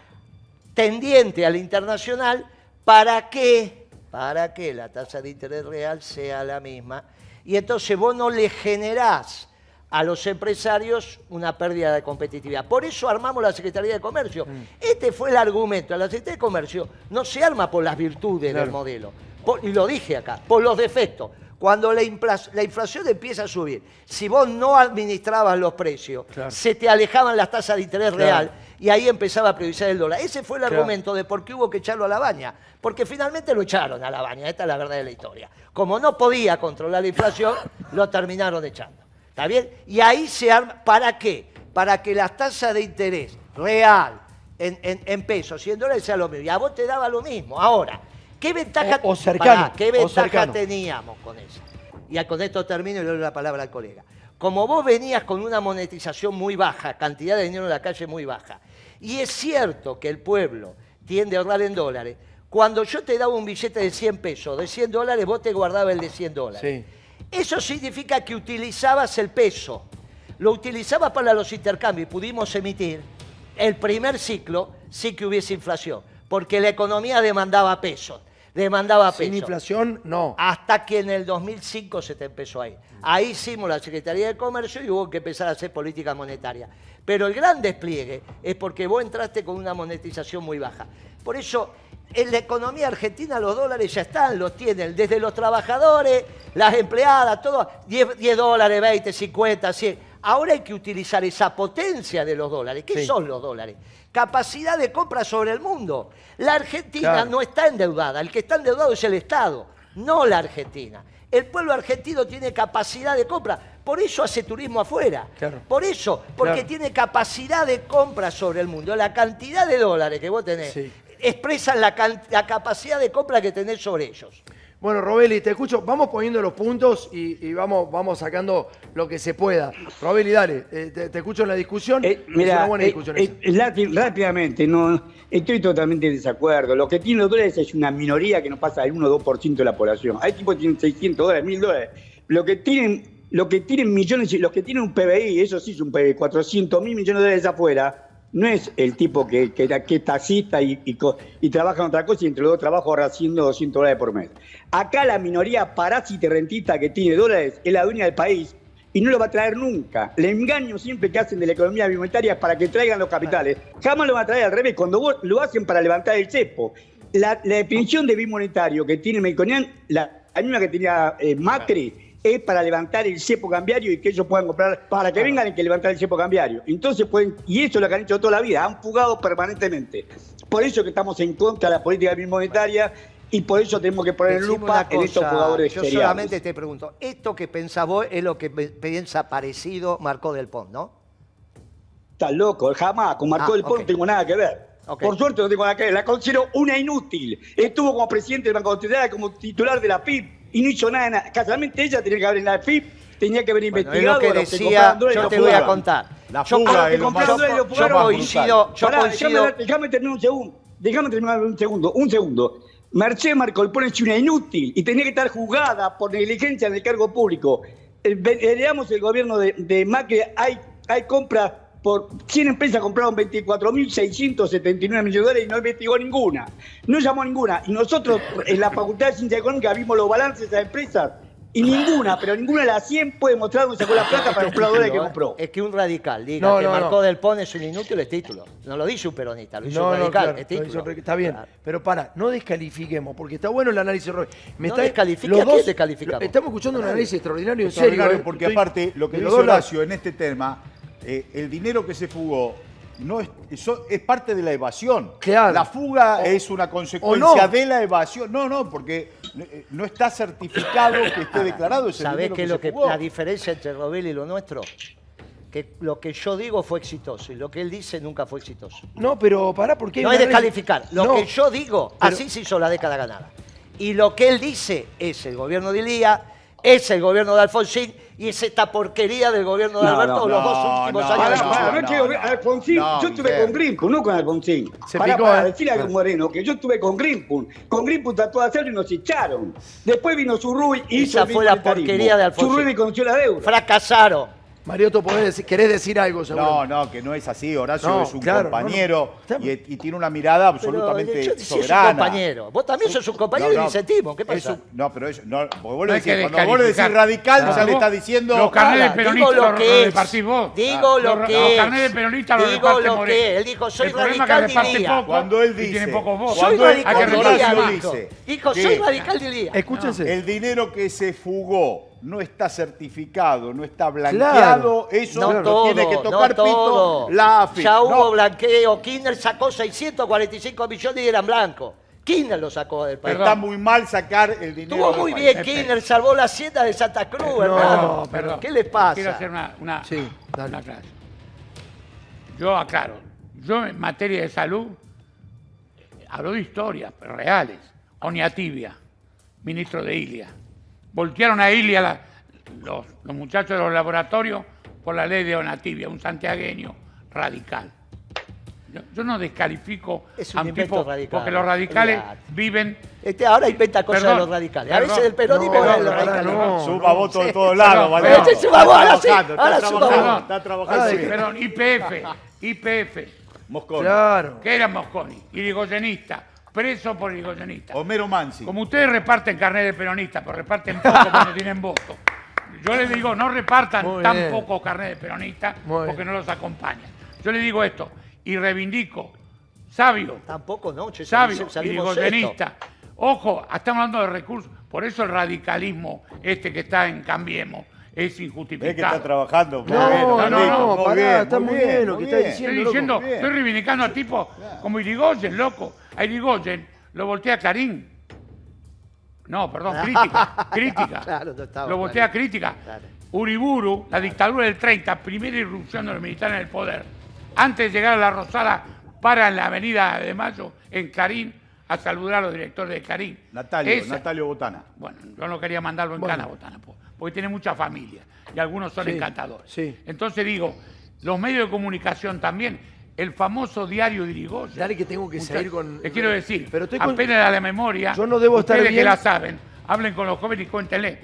[SPEAKER 8] tendiente al internacional para que, para que la tasa de interés real sea la misma. Y entonces vos no le generás a los empresarios una pérdida de competitividad. Por eso armamos la Secretaría de Comercio.
[SPEAKER 1] Mm.
[SPEAKER 8] Este fue el argumento. La Secretaría de Comercio no se arma por las virtudes
[SPEAKER 1] Claro.
[SPEAKER 8] del modelo, por- y lo dije acá, por los defectos. Cuando la, infla- la inflación empieza a subir, si vos no administrabas los precios,
[SPEAKER 1] Claro.
[SPEAKER 8] se te alejaban las tasas de interés
[SPEAKER 1] Claro.
[SPEAKER 8] real y ahí empezaba a priorizar el dólar. Ese fue el argumento de por qué hubo que echarlo a la baña. Porque finalmente lo echaron a la baña, esta es la verdad de la historia. Como no podía controlar la inflación, lo terminaron echando. ¿Está bien? Y ahí se arma. ¿Para qué? Para que las tasas de interés real en, en- en pesos y en dólares sea lo mismo. Y a vos te daba lo mismo. Ahora, ¿qué ventaja,
[SPEAKER 1] O- o cercano,
[SPEAKER 8] Pará, ¿qué
[SPEAKER 1] o
[SPEAKER 8] ventaja
[SPEAKER 1] cercano.
[SPEAKER 8] teníamos con eso? Y con esto termino y le doy la palabra al colega. Como vos venías con una monetización muy baja, cantidad de dinero en la calle muy baja, y es cierto que el pueblo tiende a ahorrar en dólares, cuando yo te daba un billete de 100 pesos, de 100 dólares, vos te guardabas el de 100 dólares.
[SPEAKER 1] Sí.
[SPEAKER 8] Eso significa que utilizabas el peso, lo utilizabas para los intercambios y pudimos emitir el primer ciclo sí que hubiese inflación, porque la economía demandaba pesos, demandaba
[SPEAKER 1] Sin
[SPEAKER 8] pesos.
[SPEAKER 1] inflación, no.
[SPEAKER 8] Hasta que en el 2005 se te empezó a ir. Ahí hicimos la Secretaría de Comercio y hubo que empezar a hacer política monetaria. Pero el gran despliegue es porque vos entraste con una monetización muy baja. Por eso, en la economía argentina los dólares ya están, los tienen desde los trabajadores, las empleadas, todo, 10, 10 dólares, 20, 50, 100. Ahora hay que utilizar esa potencia de los dólares. ¿Qué
[SPEAKER 1] Sí.
[SPEAKER 8] son los dólares? Capacidad de compra sobre el mundo. La Argentina
[SPEAKER 1] Claro.
[SPEAKER 8] no está endeudada. El que está endeudado es el Estado, no la Argentina. El pueblo argentino tiene capacidad de compra. Por eso hace turismo afuera.
[SPEAKER 1] Claro.
[SPEAKER 8] Por eso, porque
[SPEAKER 1] Claro.
[SPEAKER 8] tiene capacidad de compra sobre el mundo. La cantidad de dólares que vos tenés
[SPEAKER 1] Sí.
[SPEAKER 8] Expresan la, la capacidad de compra que tenés sobre ellos.
[SPEAKER 1] Bueno, Robeli, te escucho. Vamos poniendo los puntos y, y vamos, vamos sacando lo que se pueda. Robeli, dale, eh, te, te escucho en la discusión.
[SPEAKER 10] Eh,
[SPEAKER 1] es
[SPEAKER 10] mira,
[SPEAKER 1] una buena
[SPEAKER 10] eh,
[SPEAKER 1] discusión
[SPEAKER 10] eh,
[SPEAKER 1] esa.
[SPEAKER 10] rápidamente, no, estoy totalmente en desacuerdo. Lo que tienen los dólares es una minoría que no pasa del 1 o 2% de la población. Hay tipos que tienen 600 dólares, 1000 dólares. Lo que tienen, lo que tienen millones, los que tienen un PBI, eso sí es un PBI, 400 mil millones de dólares afuera, no es el tipo que, que, que es taxista y, y y trabaja en otra cosa y entre los dos trabajos ahorra 100 o 200 dólares por mes. Acá la minoría parásita rentista que tiene dólares es la dueña del país y no lo va a traer nunca. El engaño siempre que hacen de la economía bimonetaria es para que traigan los capitales. Jamás lo van a traer al revés, cuando vos lo hacen para levantar el cepo. La, la definición de bimonetario que tiene Melconian, la, la misma que tenía eh, Macri, es para levantar el cepo cambiario y que ellos puedan comprar, para que vengan hay que levantar el cepo cambiario. Entonces pueden, y eso es lo que han hecho toda la vida, han fugado permanentemente. Por eso que estamos en contra de la política bimonetaria y por eso tenemos que poner
[SPEAKER 8] Decime
[SPEAKER 10] lupa
[SPEAKER 8] una
[SPEAKER 10] en estos
[SPEAKER 8] cosa,
[SPEAKER 10] jugadores
[SPEAKER 8] Yo solamente te pregunto, esto que pensás vos es lo que piensa parecido Marco del Pont, ¿no?
[SPEAKER 10] Estás loco, jamás. Con Marco
[SPEAKER 8] Ah,
[SPEAKER 10] del Pont no tengo nada que ver. Por suerte no tengo nada que ver. La considero una inútil. Estuvo como presidente del Banco Central, como titular de la FIP y no hizo nada. de nada. Casualmente ella tenía que haber en la FIP, tenía que haber
[SPEAKER 8] Bueno, es
[SPEAKER 10] investigado.
[SPEAKER 8] lo que decía,
[SPEAKER 10] y
[SPEAKER 8] yo te voy a contar.
[SPEAKER 9] La
[SPEAKER 8] Yo-
[SPEAKER 9] fuga
[SPEAKER 10] Ah,
[SPEAKER 9] es
[SPEAKER 10] que compraron
[SPEAKER 9] más-
[SPEAKER 8] yo coincido, yo
[SPEAKER 10] Pará,
[SPEAKER 8] coincido.
[SPEAKER 10] Déjame, déjame terminar un segundo. Déjame terminar un segundo. Un segundo. Mercedes Marcolpone es una inútil y tenía que estar juzgada por negligencia en el cargo público. Eh, ve- Heredamos el gobierno de, de Macri, hay, hay compras por 100 empresas compraron 24.679 millones de dólares y no investigó ninguna. No llamó a ninguna. Y nosotros en la Facultad de Ciencia Económica vimos los balances de esas empresas y ninguna, pero ninguna de las 100 puede mostrar dónde sacó la plata para comprar dólares que compró.
[SPEAKER 8] Es que un radical diga
[SPEAKER 1] No,
[SPEAKER 8] que
[SPEAKER 1] no, no.
[SPEAKER 8] del Pont es un inútil es título. No lo dice un peronista, lo dice
[SPEAKER 1] No,
[SPEAKER 8] un
[SPEAKER 1] no,
[SPEAKER 8] radical,
[SPEAKER 1] claro,
[SPEAKER 8] es
[SPEAKER 1] lo
[SPEAKER 8] título.
[SPEAKER 1] hizo re- está bien.
[SPEAKER 8] Claro.
[SPEAKER 1] Pero para, no descalifiquemos, porque está bueno el análisis, Roy. Me
[SPEAKER 8] No
[SPEAKER 1] está,
[SPEAKER 8] descalifique,
[SPEAKER 1] los
[SPEAKER 8] ¿a quién
[SPEAKER 1] dos-
[SPEAKER 8] descalificamos?
[SPEAKER 1] Estamos escuchando un análisis extraordinario, en serio. ¿eh?
[SPEAKER 9] porque
[SPEAKER 1] Estoy-
[SPEAKER 9] aparte, lo que dice
[SPEAKER 1] los.
[SPEAKER 9] Horacio en este tema, eh, el dinero que se fugó no es, eso es parte de la evasión.
[SPEAKER 1] Claro.
[SPEAKER 9] La fuga
[SPEAKER 1] O-
[SPEAKER 9] es una consecuencia
[SPEAKER 1] no.
[SPEAKER 9] de la evasión. No, no, porque eh, no está certificado que esté declarado ese
[SPEAKER 8] ¿Sabés
[SPEAKER 9] dinero
[SPEAKER 8] qué
[SPEAKER 9] que
[SPEAKER 8] es lo
[SPEAKER 9] se
[SPEAKER 8] que
[SPEAKER 9] fugó.
[SPEAKER 8] la diferencia entre Robel y lo nuestro? Que lo que yo digo fue exitoso y lo que él dice nunca fue exitoso.
[SPEAKER 1] No, pero pará, porque
[SPEAKER 8] No es descalificar. Lo
[SPEAKER 1] No,
[SPEAKER 8] que yo digo,
[SPEAKER 1] pero-
[SPEAKER 8] así se hizo la década ganada. Y lo que él dice es el gobierno de Ilía, es el gobierno de Alfonsín y es esta porquería del gobierno de
[SPEAKER 10] No,
[SPEAKER 8] Alberto
[SPEAKER 10] no,
[SPEAKER 8] los dos últimos
[SPEAKER 9] no,
[SPEAKER 8] años.
[SPEAKER 10] No, es que
[SPEAKER 9] no, no.
[SPEAKER 10] Alfonsín,
[SPEAKER 9] No,
[SPEAKER 10] yo estuve con Grimpun, no con Alfonsín.
[SPEAKER 1] Se
[SPEAKER 10] Pará,
[SPEAKER 1] picó,
[SPEAKER 10] pará,
[SPEAKER 1] ¿eh?
[SPEAKER 10] decirle a Moreno que yo estuve con Grimpun. Con Grimpun trató de hacerlo y nos echaron. Después vino Zurruy y hizo
[SPEAKER 8] Esa
[SPEAKER 10] el
[SPEAKER 8] fue la porquería de Alfonsín.
[SPEAKER 10] Zurruy me conoció la deuda.
[SPEAKER 8] Fracasaron.
[SPEAKER 1] Marioto, podés decir- querés decir algo, seguro.
[SPEAKER 9] No, no, que no es así. Horacio
[SPEAKER 1] No,
[SPEAKER 9] es un
[SPEAKER 1] claro,
[SPEAKER 9] compañero
[SPEAKER 1] no, no.
[SPEAKER 9] Y, y tiene una mirada
[SPEAKER 8] Pero
[SPEAKER 9] absolutamente
[SPEAKER 8] yo- si es un
[SPEAKER 9] soberana.
[SPEAKER 8] compañero. Vos también sos un compañero
[SPEAKER 9] No, no,
[SPEAKER 8] y disentimos. ¿Qué
[SPEAKER 9] es
[SPEAKER 8] pasa?
[SPEAKER 9] un- no, pero eso, no, vos decís, cuando vos le decís radical, ya le
[SPEAKER 7] vos-
[SPEAKER 9] está diciendo.
[SPEAKER 7] Los carnets de peronistas
[SPEAKER 8] digo lo es.
[SPEAKER 7] repartís vos.
[SPEAKER 8] Digo lo
[SPEAKER 7] Los-
[SPEAKER 8] que
[SPEAKER 7] Los carnets de peronistas los
[SPEAKER 8] Digo lo que es. Él dijo, soy
[SPEAKER 7] El problema es que
[SPEAKER 8] radical de
[SPEAKER 7] poco
[SPEAKER 9] Cuando él
[SPEAKER 7] y
[SPEAKER 9] dice-
[SPEAKER 7] tiene pocos votos.
[SPEAKER 8] Soy
[SPEAKER 9] Cuando él-
[SPEAKER 8] radical de dijo.
[SPEAKER 9] dice
[SPEAKER 8] Dijo, soy radical de Ilía.
[SPEAKER 1] Escúchense.
[SPEAKER 9] El dinero que se fugó no está certificado, no está blanqueado, eso
[SPEAKER 8] No
[SPEAKER 9] lo
[SPEAKER 8] todo,
[SPEAKER 9] tiene que
[SPEAKER 8] no
[SPEAKER 9] tocar
[SPEAKER 8] todo.
[SPEAKER 9] pito la AFI.
[SPEAKER 8] Ya hubo
[SPEAKER 9] No,
[SPEAKER 8] blanqueo. Kirchner sacó 645 millones y eran blancos. Kirchner lo sacó del país.
[SPEAKER 9] está muy mal sacar el dinero.
[SPEAKER 8] Estuvo muy
[SPEAKER 9] país.
[SPEAKER 8] bien Kirchner, salvó la hacienda de Santa Cruz,
[SPEAKER 1] No,
[SPEAKER 8] hermano.
[SPEAKER 7] perdón.
[SPEAKER 8] ¿Qué le pasa?
[SPEAKER 7] Quiero hacer una, una,
[SPEAKER 1] Sí, dale.
[SPEAKER 7] una aclaración. Yo aclaro, yo en materia de salud hablo de historias reales. Oniatibia, ministro de Ilia. Voltearon a Ilia la- los, los muchachos de los laboratorios por la ley de Onatibia, un santiagueño radical. Yo, yo no descalifico
[SPEAKER 8] Es un
[SPEAKER 7] a un tipo
[SPEAKER 8] radical,
[SPEAKER 7] porque los radicales viven
[SPEAKER 8] Este ahora inventa cosas
[SPEAKER 7] Perdón,
[SPEAKER 8] de los radicales. A veces del peronismo
[SPEAKER 1] No, no,
[SPEAKER 8] los
[SPEAKER 1] no,
[SPEAKER 8] radicales.
[SPEAKER 1] no.
[SPEAKER 9] Suma votos de todos lados, ¿vale?
[SPEAKER 8] Este suma votos, ahora sí, ahora
[SPEAKER 9] está
[SPEAKER 8] suma
[SPEAKER 9] trabajando,
[SPEAKER 7] votos.
[SPEAKER 9] está trabajando.
[SPEAKER 1] Ah,
[SPEAKER 9] sí.
[SPEAKER 7] Perdón, IPF, IPF,
[SPEAKER 9] Mosconi.
[SPEAKER 1] Claro.
[SPEAKER 7] que era Mosconi, irigoyenista, preso por irigoyenista.
[SPEAKER 9] Homero Mansi.
[SPEAKER 7] Como ustedes reparten carnet de peronista, pero reparten poco cuando tienen voto. Yo les digo, no repartan
[SPEAKER 1] Muy
[SPEAKER 7] tan
[SPEAKER 1] bien.
[SPEAKER 7] poco carnet de peronista
[SPEAKER 1] Muy
[SPEAKER 7] porque
[SPEAKER 1] bien.
[SPEAKER 7] no los acompañan. Yo les digo esto y reivindico, sabio,
[SPEAKER 8] Tampoco, ¿no? Che,
[SPEAKER 7] sabio, irigoyenista. Ojo, estamos hablando de recursos. Por eso el radicalismo este que está en Cambiemos es
[SPEAKER 9] Ves que
[SPEAKER 7] injustificado.
[SPEAKER 9] está trabajando.
[SPEAKER 1] No,
[SPEAKER 9] bien,
[SPEAKER 1] no, no,
[SPEAKER 9] muy
[SPEAKER 1] pará,
[SPEAKER 9] bien,
[SPEAKER 1] está muy bien lo que está diciendo.
[SPEAKER 7] Estoy reivindicando a tipos como Irigoyen, loco. A Irigoyen lo voltea Clarín. No, perdón, crítica, crítica.
[SPEAKER 8] Claro, no estaba
[SPEAKER 7] lo voltea
[SPEAKER 8] Clarín.
[SPEAKER 7] crítica.
[SPEAKER 8] Claro.
[SPEAKER 7] Uriburu, la dictadura del 30, primera irrupción de los militares en el poder. Antes de llegar a la Rosada, para en la avenida de Mayo, en Clarín, a saludar a los directores de Clarín.
[SPEAKER 9] Natalio,
[SPEAKER 7] Esa-
[SPEAKER 9] Natalio Botana.
[SPEAKER 7] Bueno, yo no quería mandarlo en
[SPEAKER 1] Bueno.
[SPEAKER 7] cana, Botana, po- porque tiene mucha familia y algunos son
[SPEAKER 1] Sí,
[SPEAKER 7] encantadores.
[SPEAKER 1] sí.
[SPEAKER 7] Entonces digo, los medios de comunicación también, el famoso diario de Irigoyen.
[SPEAKER 1] Dale que tengo que
[SPEAKER 7] Mucha-
[SPEAKER 1] seguir con-
[SPEAKER 7] Les quiero decir,
[SPEAKER 1] Pero estoy con-
[SPEAKER 7] apenas a la memoria,
[SPEAKER 1] Yo no debo estar
[SPEAKER 7] ustedes
[SPEAKER 1] bien.
[SPEAKER 7] que la saben, hablen con los jóvenes y cuéntenle.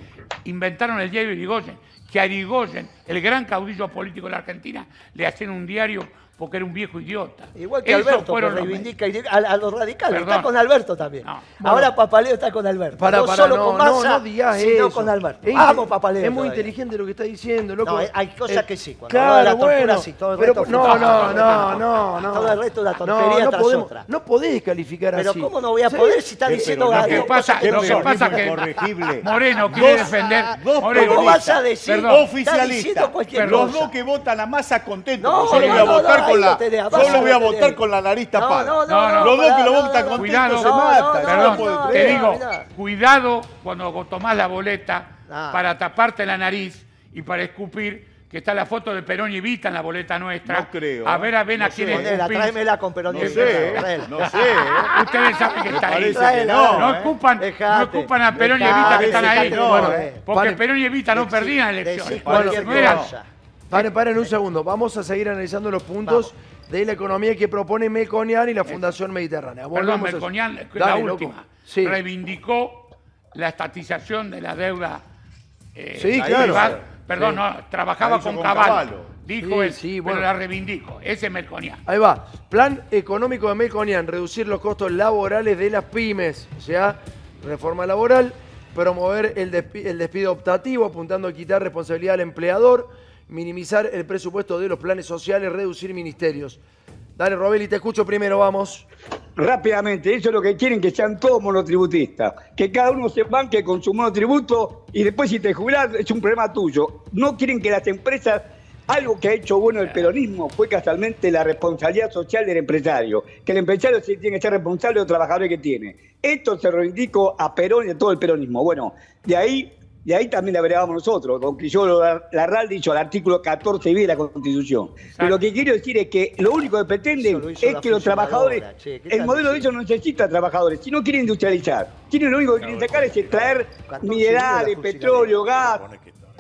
[SPEAKER 7] Inventaron el diario Irigoyen, que a Irigoyen, el gran caudillo político de la Argentina, le hacían un diario porque era un viejo idiota.
[SPEAKER 8] Igual que
[SPEAKER 7] Esos
[SPEAKER 8] Alberto, que reivindica a, a los radicales.
[SPEAKER 7] Perdón.
[SPEAKER 8] Está con Alberto también.
[SPEAKER 7] No.
[SPEAKER 8] Ahora Papaleo está con Alberto.
[SPEAKER 1] Para,
[SPEAKER 8] no
[SPEAKER 1] para,
[SPEAKER 8] solo
[SPEAKER 1] no,
[SPEAKER 8] con
[SPEAKER 1] no,
[SPEAKER 8] Massa,
[SPEAKER 1] no digas
[SPEAKER 8] sino
[SPEAKER 1] eso.
[SPEAKER 8] con Alberto.
[SPEAKER 1] Es
[SPEAKER 8] Vamos, Papaleo.
[SPEAKER 1] Es muy
[SPEAKER 8] todavía.
[SPEAKER 1] inteligente lo que está diciendo, loco.
[SPEAKER 8] No, hay- cosas
[SPEAKER 1] Eh,
[SPEAKER 8] que sí, cuando habla de
[SPEAKER 1] Claro,
[SPEAKER 8] la tortura,
[SPEAKER 1] bueno.
[SPEAKER 8] sí, todo el
[SPEAKER 1] pero,
[SPEAKER 8] resto
[SPEAKER 1] no, no, no, no, no.
[SPEAKER 8] Todo el resto es una
[SPEAKER 1] No,
[SPEAKER 8] tontería
[SPEAKER 1] no
[SPEAKER 8] tras
[SPEAKER 1] podemos-
[SPEAKER 8] otra.
[SPEAKER 1] No podés calificar
[SPEAKER 8] Pero
[SPEAKER 1] así.
[SPEAKER 8] ¿cómo no voy a
[SPEAKER 1] Sí.
[SPEAKER 8] poder si está
[SPEAKER 9] Qué
[SPEAKER 8] diciendo
[SPEAKER 9] pero-
[SPEAKER 7] Lo que pasa,
[SPEAKER 8] que no.
[SPEAKER 7] Moreno quiere defender.
[SPEAKER 8] ¿Cómo vas a decir?
[SPEAKER 9] Oficialista. Los dos que votan a masa contentos.
[SPEAKER 8] No, no,
[SPEAKER 9] voy a
[SPEAKER 8] no,
[SPEAKER 9] votar con
[SPEAKER 8] lo
[SPEAKER 9] voy a votar con la nariz tapada.
[SPEAKER 8] no, no,
[SPEAKER 7] No, no,
[SPEAKER 9] Los dos que lo votan contentos
[SPEAKER 7] Cuidado.
[SPEAKER 9] se matan.
[SPEAKER 7] te digo, cuidado cuando tomás la boleta para taparte la nariz y para escupir, que está la foto de Perón y Evita en la boleta nuestra.
[SPEAKER 9] No creo,
[SPEAKER 7] A ver, a ver
[SPEAKER 9] no
[SPEAKER 7] a quién
[SPEAKER 9] sé.
[SPEAKER 7] es.
[SPEAKER 8] Ponela, tráemela con Perón
[SPEAKER 9] No
[SPEAKER 8] y
[SPEAKER 9] sé,
[SPEAKER 8] tráela.
[SPEAKER 9] no sé. ¿eh?
[SPEAKER 7] Ustedes saben que está ahí.
[SPEAKER 9] que no,
[SPEAKER 7] No
[SPEAKER 9] ¿eh?
[SPEAKER 7] ocupan, no ocupan a Perón y Evita que están ahí. Bueno,
[SPEAKER 8] eh.
[SPEAKER 7] porque. Perón y Evita no perdían elecciones.
[SPEAKER 8] cualquier
[SPEAKER 7] No eran-
[SPEAKER 8] cosa.
[SPEAKER 1] Paren, paren un segundo. Vamos a seguir analizando los puntos de la economía que propone Melconian y la Fundación Mediterránea.
[SPEAKER 7] Perdón,
[SPEAKER 1] a.
[SPEAKER 7] Melconian, la
[SPEAKER 1] Dale,
[SPEAKER 7] última,
[SPEAKER 1] Sí.
[SPEAKER 7] reivindicó la estatización de la deuda. eh,
[SPEAKER 1] Sí,
[SPEAKER 7] la
[SPEAKER 1] claro.
[SPEAKER 7] privada. Perdón,
[SPEAKER 1] Sí.
[SPEAKER 7] no, trabajaba con
[SPEAKER 9] con
[SPEAKER 7] Caballo.
[SPEAKER 9] Caballo.
[SPEAKER 7] Dijo él,
[SPEAKER 1] sí,
[SPEAKER 7] pero
[SPEAKER 1] bueno.
[SPEAKER 7] la reivindico. Ese es Melconian.
[SPEAKER 1] Ahí va. Plan económico de Melconian, reducir los costos laborales de las pymes. O sea, reforma laboral, promover el, el despido optativo, apuntando a quitar responsabilidad al empleador, minimizar el presupuesto de los planes sociales, reducir ministerios. Dale, Robeli, te escucho primero, vamos.
[SPEAKER 10] Rápidamente, eso es lo que quieren que sean todos monotributistas. Que cada uno se banque con su monotributo y después si te jubilás es un problema tuyo. No quieren que las empresas, algo que ha hecho bueno el peronismo fue casualmente la responsabilidad social del empresario. Que el empresario sí tiene que ser responsable de los trabajadores que tiene. Esto se reivindicó a Perón y a todo el peronismo. Bueno, de ahí, de ahí también la verábamos nosotros, con que yo la RAL dicho al artículo 14b de la Constitución. Pero lo que quiero decir es que lo único que pretenden
[SPEAKER 8] lo
[SPEAKER 10] es que los trabajadores,
[SPEAKER 8] fusionadora, che, ¿qué
[SPEAKER 10] el modelo de ellos no necesita trabajadores, sino quiere industrializar. Tienen lo único que quieren sacar es extraer
[SPEAKER 8] 14
[SPEAKER 10] minerales, petróleo, gas,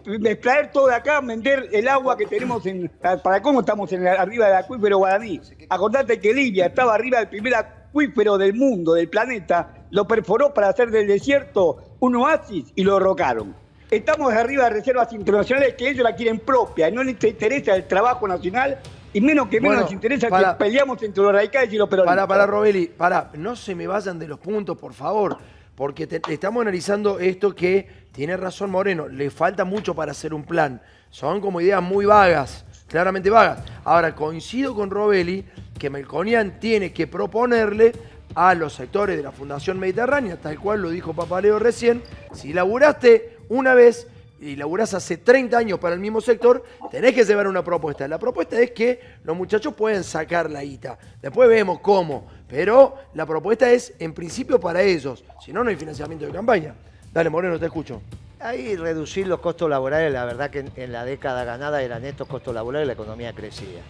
[SPEAKER 10] extraer todo de acá, vender el agua que tenemos en. ¿Para cómo estamos en, arriba del acuífero guaraní? Acordate que Libia estaba arriba del primer acuífero del mundo, del planeta, lo perforó para hacer del desierto un oasis y lo derrocaron. Estamos arriba de reservas internacionales que ellos la quieren propia, y no les interesa el trabajo nacional y menos que menos
[SPEAKER 1] Bueno,
[SPEAKER 10] les interesa
[SPEAKER 1] para-
[SPEAKER 10] que peleamos entre los radicales y los peronistas.
[SPEAKER 1] Para, para, Robeli, para, no se me vayan de los puntos, por favor, porque te- estamos analizando esto que tiene razón Moreno, le falta mucho para hacer un plan. Son como ideas muy vagas, claramente vagas. Ahora, coincido con Robeli que Melconian tiene que proponerle a los sectores de la Fundación Mediterránea, tal cual lo dijo Papaleo recién, si laburaste una vez y laburás hace 30 años para el mismo sector, tenés que llevar una propuesta. La propuesta es que los muchachos pueden sacar la guita. Después vemos cómo. Pero la propuesta es, en principio, para ellos. Si no, no hay financiamiento de campaña. Dale, Moreno, te escucho.
[SPEAKER 8] Ahí reducir los costos laborales, la verdad que en, la década ganada eran estos costos laborales la economía crecía.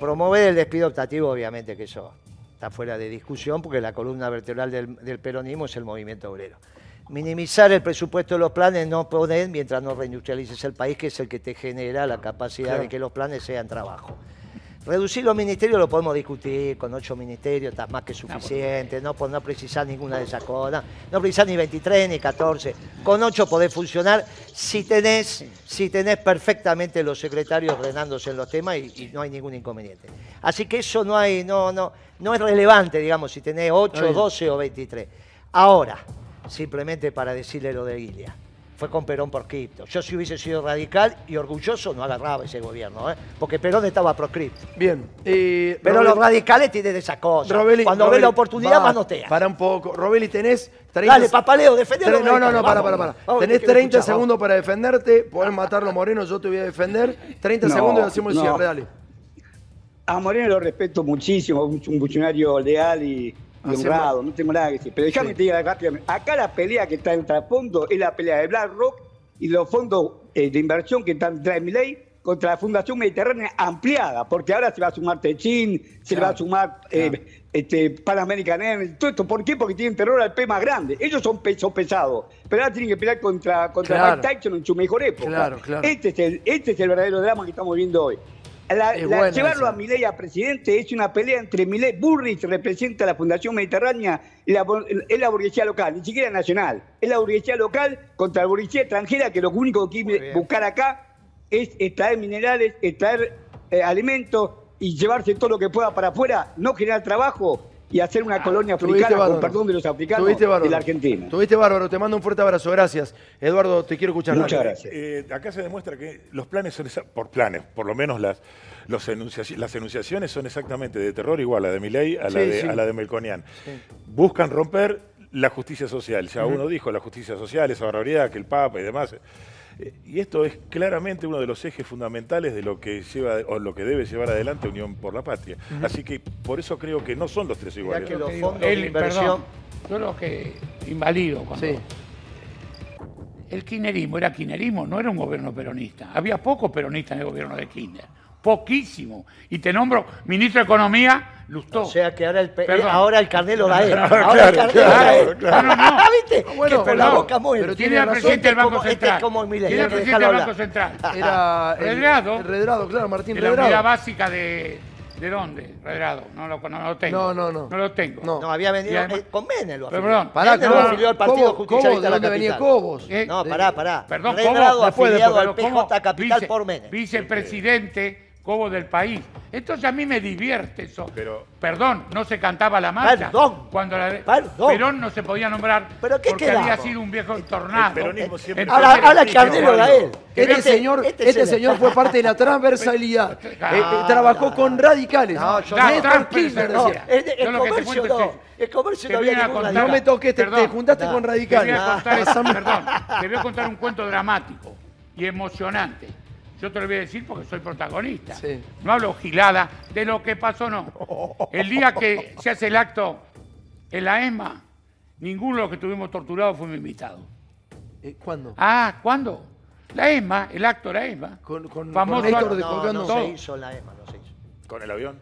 [SPEAKER 8] Promover el despido optativo, obviamente que eso está fuera de discusión porque la columna vertebral del, del peronismo es el movimiento obrero. Minimizar el presupuesto de los planes, no poder mientras no reindustrialices el país, que es el que te genera la capacidad
[SPEAKER 1] Claro.
[SPEAKER 8] de que los planes sean trabajo. Reducir los ministerios lo podemos discutir, con ocho ministerios está más que suficiente, no, por no precisar ninguna de esas cosas, no precisar ni 23 ni 14, con ocho podés funcionar si tenés, si tenés perfectamente los secretarios ordenándose en los temas y, y no hay ningún inconveniente. Así que eso no hay, no, no, no es relevante, digamos, si tenés 8,
[SPEAKER 1] bien.
[SPEAKER 8] 12 o 23. Ahora, simplemente para decirle lo de Guilia. Fue con Perón por cripto. Yo si hubiese sido radical y orgulloso no agarraba ese gobierno, ¿eh? porque Perón estaba proscripto.
[SPEAKER 1] Bien. eh,
[SPEAKER 8] Pero los radicales tienen esa cosa.
[SPEAKER 1] Robeli-
[SPEAKER 8] Cuando
[SPEAKER 1] Robeli,
[SPEAKER 8] ven la oportunidad,
[SPEAKER 1] va,
[SPEAKER 8] manotea.
[SPEAKER 1] Para un poco. Robeli, tenés 30
[SPEAKER 8] Dale, papaleo, defendelo.
[SPEAKER 1] No, no, no, para, para, para. Tenés 30
[SPEAKER 8] segundos
[SPEAKER 1] para defenderte. Podés matarlo, Moreno, yo te voy a defender. 30
[SPEAKER 10] No,
[SPEAKER 1] segundos y hacemos el
[SPEAKER 10] no.
[SPEAKER 1] cierre, dale.
[SPEAKER 10] A Moreno lo respeto muchísimo, un un funcionario leal y, y honrado, no tengo nada que decir. Pero déjame
[SPEAKER 1] Sí.
[SPEAKER 10] te diga rápidamente, acá la pelea que está en trasfondo es la pelea de BlackRock y los fondos eh, de inversión que están trae Milei contra la Fundación Mediterránea ampliada, porque ahora se va a sumar Techín, se va a sumar eh, este, Pan American Airlines, todo esto. ¿Por qué? Porque tienen terror al P más grande. Ellos son pesos pesados, pero ahora tienen que pelear contra, contra
[SPEAKER 1] Claro.
[SPEAKER 10] Mike Tyson en su mejor época.
[SPEAKER 1] Claro, claro.
[SPEAKER 10] Este, es el, este es el verdadero drama que estamos viendo hoy. La- la- llevarlo
[SPEAKER 1] esa.
[SPEAKER 10] a Milei a presidente es una pelea entre Milei, Burris representa la Fundación Mediterránea y la, es la burguesía local, ni siquiera nacional. Es la burguesía local contra la burguesía extranjera que lo único que quiere buscar acá es extraer minerales, extraer eh, alimentos y llevarse todo lo que pueda para afuera, no generar trabajo y hacer una colonia
[SPEAKER 1] Tuviste
[SPEAKER 10] africana, con
[SPEAKER 1] bárbaro.
[SPEAKER 10] perdón de los africanos, de la Argentina.
[SPEAKER 1] Tuviste bárbaro, te mando un fuerte abrazo, gracias. Eduardo, te quiero escuchar.
[SPEAKER 10] Muchas
[SPEAKER 1] dale.
[SPEAKER 10] gracias.
[SPEAKER 5] Eh, acá se demuestra que los planes son, por planes, por lo menos las, los enunciaci- las enunciaciones son exactamente de terror igual a la de Milei, a la,
[SPEAKER 1] Sí,
[SPEAKER 5] de,
[SPEAKER 1] sí.
[SPEAKER 5] a la de Melconian. Buscan romper la justicia social. Ya uno dijo la justicia social, esa barbaridad, que el Papa y demás. Y esto es claramente uno de los ejes fundamentales de lo que lleva o lo que debe llevar adelante Unión por la Patria. Así que por eso creo que no son los tres iguales.
[SPEAKER 8] que los
[SPEAKER 7] Digo,
[SPEAKER 8] fondos de
[SPEAKER 7] él,
[SPEAKER 8] inversión.
[SPEAKER 7] perdón, yo lo que invalido cuando
[SPEAKER 1] Sí.
[SPEAKER 7] el kirchnerismo era kirchnerismo, no era un gobierno peronista. Había pocos peronistas en el gobierno de Kirchner, poquísimo. Y te nombro ministro de Economía, Lustó.
[SPEAKER 8] O sea que ahora el, pe-
[SPEAKER 7] Perdón.
[SPEAKER 8] ahora el carnet lo da él.
[SPEAKER 5] Claro,
[SPEAKER 8] Ahora el
[SPEAKER 5] claro,
[SPEAKER 8] carnet lo da
[SPEAKER 5] claro, claro.
[SPEAKER 7] No, no, no.
[SPEAKER 8] Ah, ¿Viste?
[SPEAKER 1] Bueno,
[SPEAKER 8] que por la boca muy.
[SPEAKER 1] pero
[SPEAKER 7] ¿Quién
[SPEAKER 1] tiene razón.
[SPEAKER 7] presidente del
[SPEAKER 8] Este
[SPEAKER 7] Banco
[SPEAKER 8] este
[SPEAKER 7] Central?
[SPEAKER 8] como Milei,
[SPEAKER 7] ¿Quién era
[SPEAKER 8] hay
[SPEAKER 7] el
[SPEAKER 8] que
[SPEAKER 7] presidente del Banco. Central?
[SPEAKER 1] Era el-
[SPEAKER 7] Redrado.
[SPEAKER 1] el Redrado, claro, Martín
[SPEAKER 7] De la unidad
[SPEAKER 1] Redrado.
[SPEAKER 7] básica de... ¿De dónde? Redrado. No lo, no lo tengo.
[SPEAKER 1] No, no, no.
[SPEAKER 7] No lo tengo.
[SPEAKER 1] No.
[SPEAKER 8] No, había venido
[SPEAKER 7] además-
[SPEAKER 8] eh, con Menem lo
[SPEAKER 7] Pero, perdón,
[SPEAKER 1] Pará,
[SPEAKER 8] Menem
[SPEAKER 1] no,
[SPEAKER 8] lo
[SPEAKER 1] no,
[SPEAKER 8] afilió al Partido
[SPEAKER 1] Cobo-
[SPEAKER 8] Justicialista de
[SPEAKER 1] ¿de
[SPEAKER 8] la
[SPEAKER 1] dónde venía. Cobos?
[SPEAKER 7] Eh,
[SPEAKER 8] No, pará, pará.
[SPEAKER 7] Perdón,
[SPEAKER 8] Redrado
[SPEAKER 7] Cobo,
[SPEAKER 1] después,
[SPEAKER 8] afiliado
[SPEAKER 1] después,
[SPEAKER 8] al
[SPEAKER 7] pero
[SPEAKER 8] PJ Capital
[SPEAKER 7] vice-
[SPEAKER 8] por Menem.
[SPEAKER 7] Vicepresidente Cobo del país. Entonces a mí me divierte eso.
[SPEAKER 5] Pero-
[SPEAKER 7] Perdón, no se cantaba la marcha.
[SPEAKER 8] Perdón.
[SPEAKER 7] Cuando la de-
[SPEAKER 8] Perdón.
[SPEAKER 7] Perón no se podía nombrar
[SPEAKER 8] ¿Pero qué
[SPEAKER 7] porque
[SPEAKER 8] quedamos?
[SPEAKER 7] había sido un viejo tornado.
[SPEAKER 5] peronismo siempre
[SPEAKER 8] Ahora, ahora el lo da él.
[SPEAKER 1] Este,
[SPEAKER 8] Este-
[SPEAKER 1] señor,
[SPEAKER 8] este
[SPEAKER 1] este,
[SPEAKER 8] es el-
[SPEAKER 1] señor fue parte de la transversalidad. Eh, eh, trabajó con radicales.
[SPEAKER 8] No, yo
[SPEAKER 7] La
[SPEAKER 8] no. El, el
[SPEAKER 7] que te
[SPEAKER 8] comercio no.
[SPEAKER 7] es que-
[SPEAKER 8] El comercio
[SPEAKER 7] te
[SPEAKER 8] no había
[SPEAKER 7] a contar-
[SPEAKER 1] No me toques, te, te juntaste
[SPEAKER 8] No.
[SPEAKER 1] con
[SPEAKER 7] Te voy
[SPEAKER 1] radicales.
[SPEAKER 7] a contar,
[SPEAKER 1] Pasame-
[SPEAKER 7] perdón, te voy a contar un cuento dramático y emocionante. Yo te lo voy a decir porque soy protagonista.
[SPEAKER 1] Sí.
[SPEAKER 7] No hablo gilada de lo que pasó, no. El día que se hace el acto en la ESMA, ninguno de los que estuvimos torturados fuimos invitados.
[SPEAKER 1] Eh, ¿Cuándo?
[SPEAKER 7] Ah, ¿cuándo? La ESMA, el acto de la ESMA.
[SPEAKER 1] Con- con-
[SPEAKER 7] Famoso
[SPEAKER 1] con de
[SPEAKER 8] No, se hizo la EMA, no se hizo.
[SPEAKER 5] Con el avión.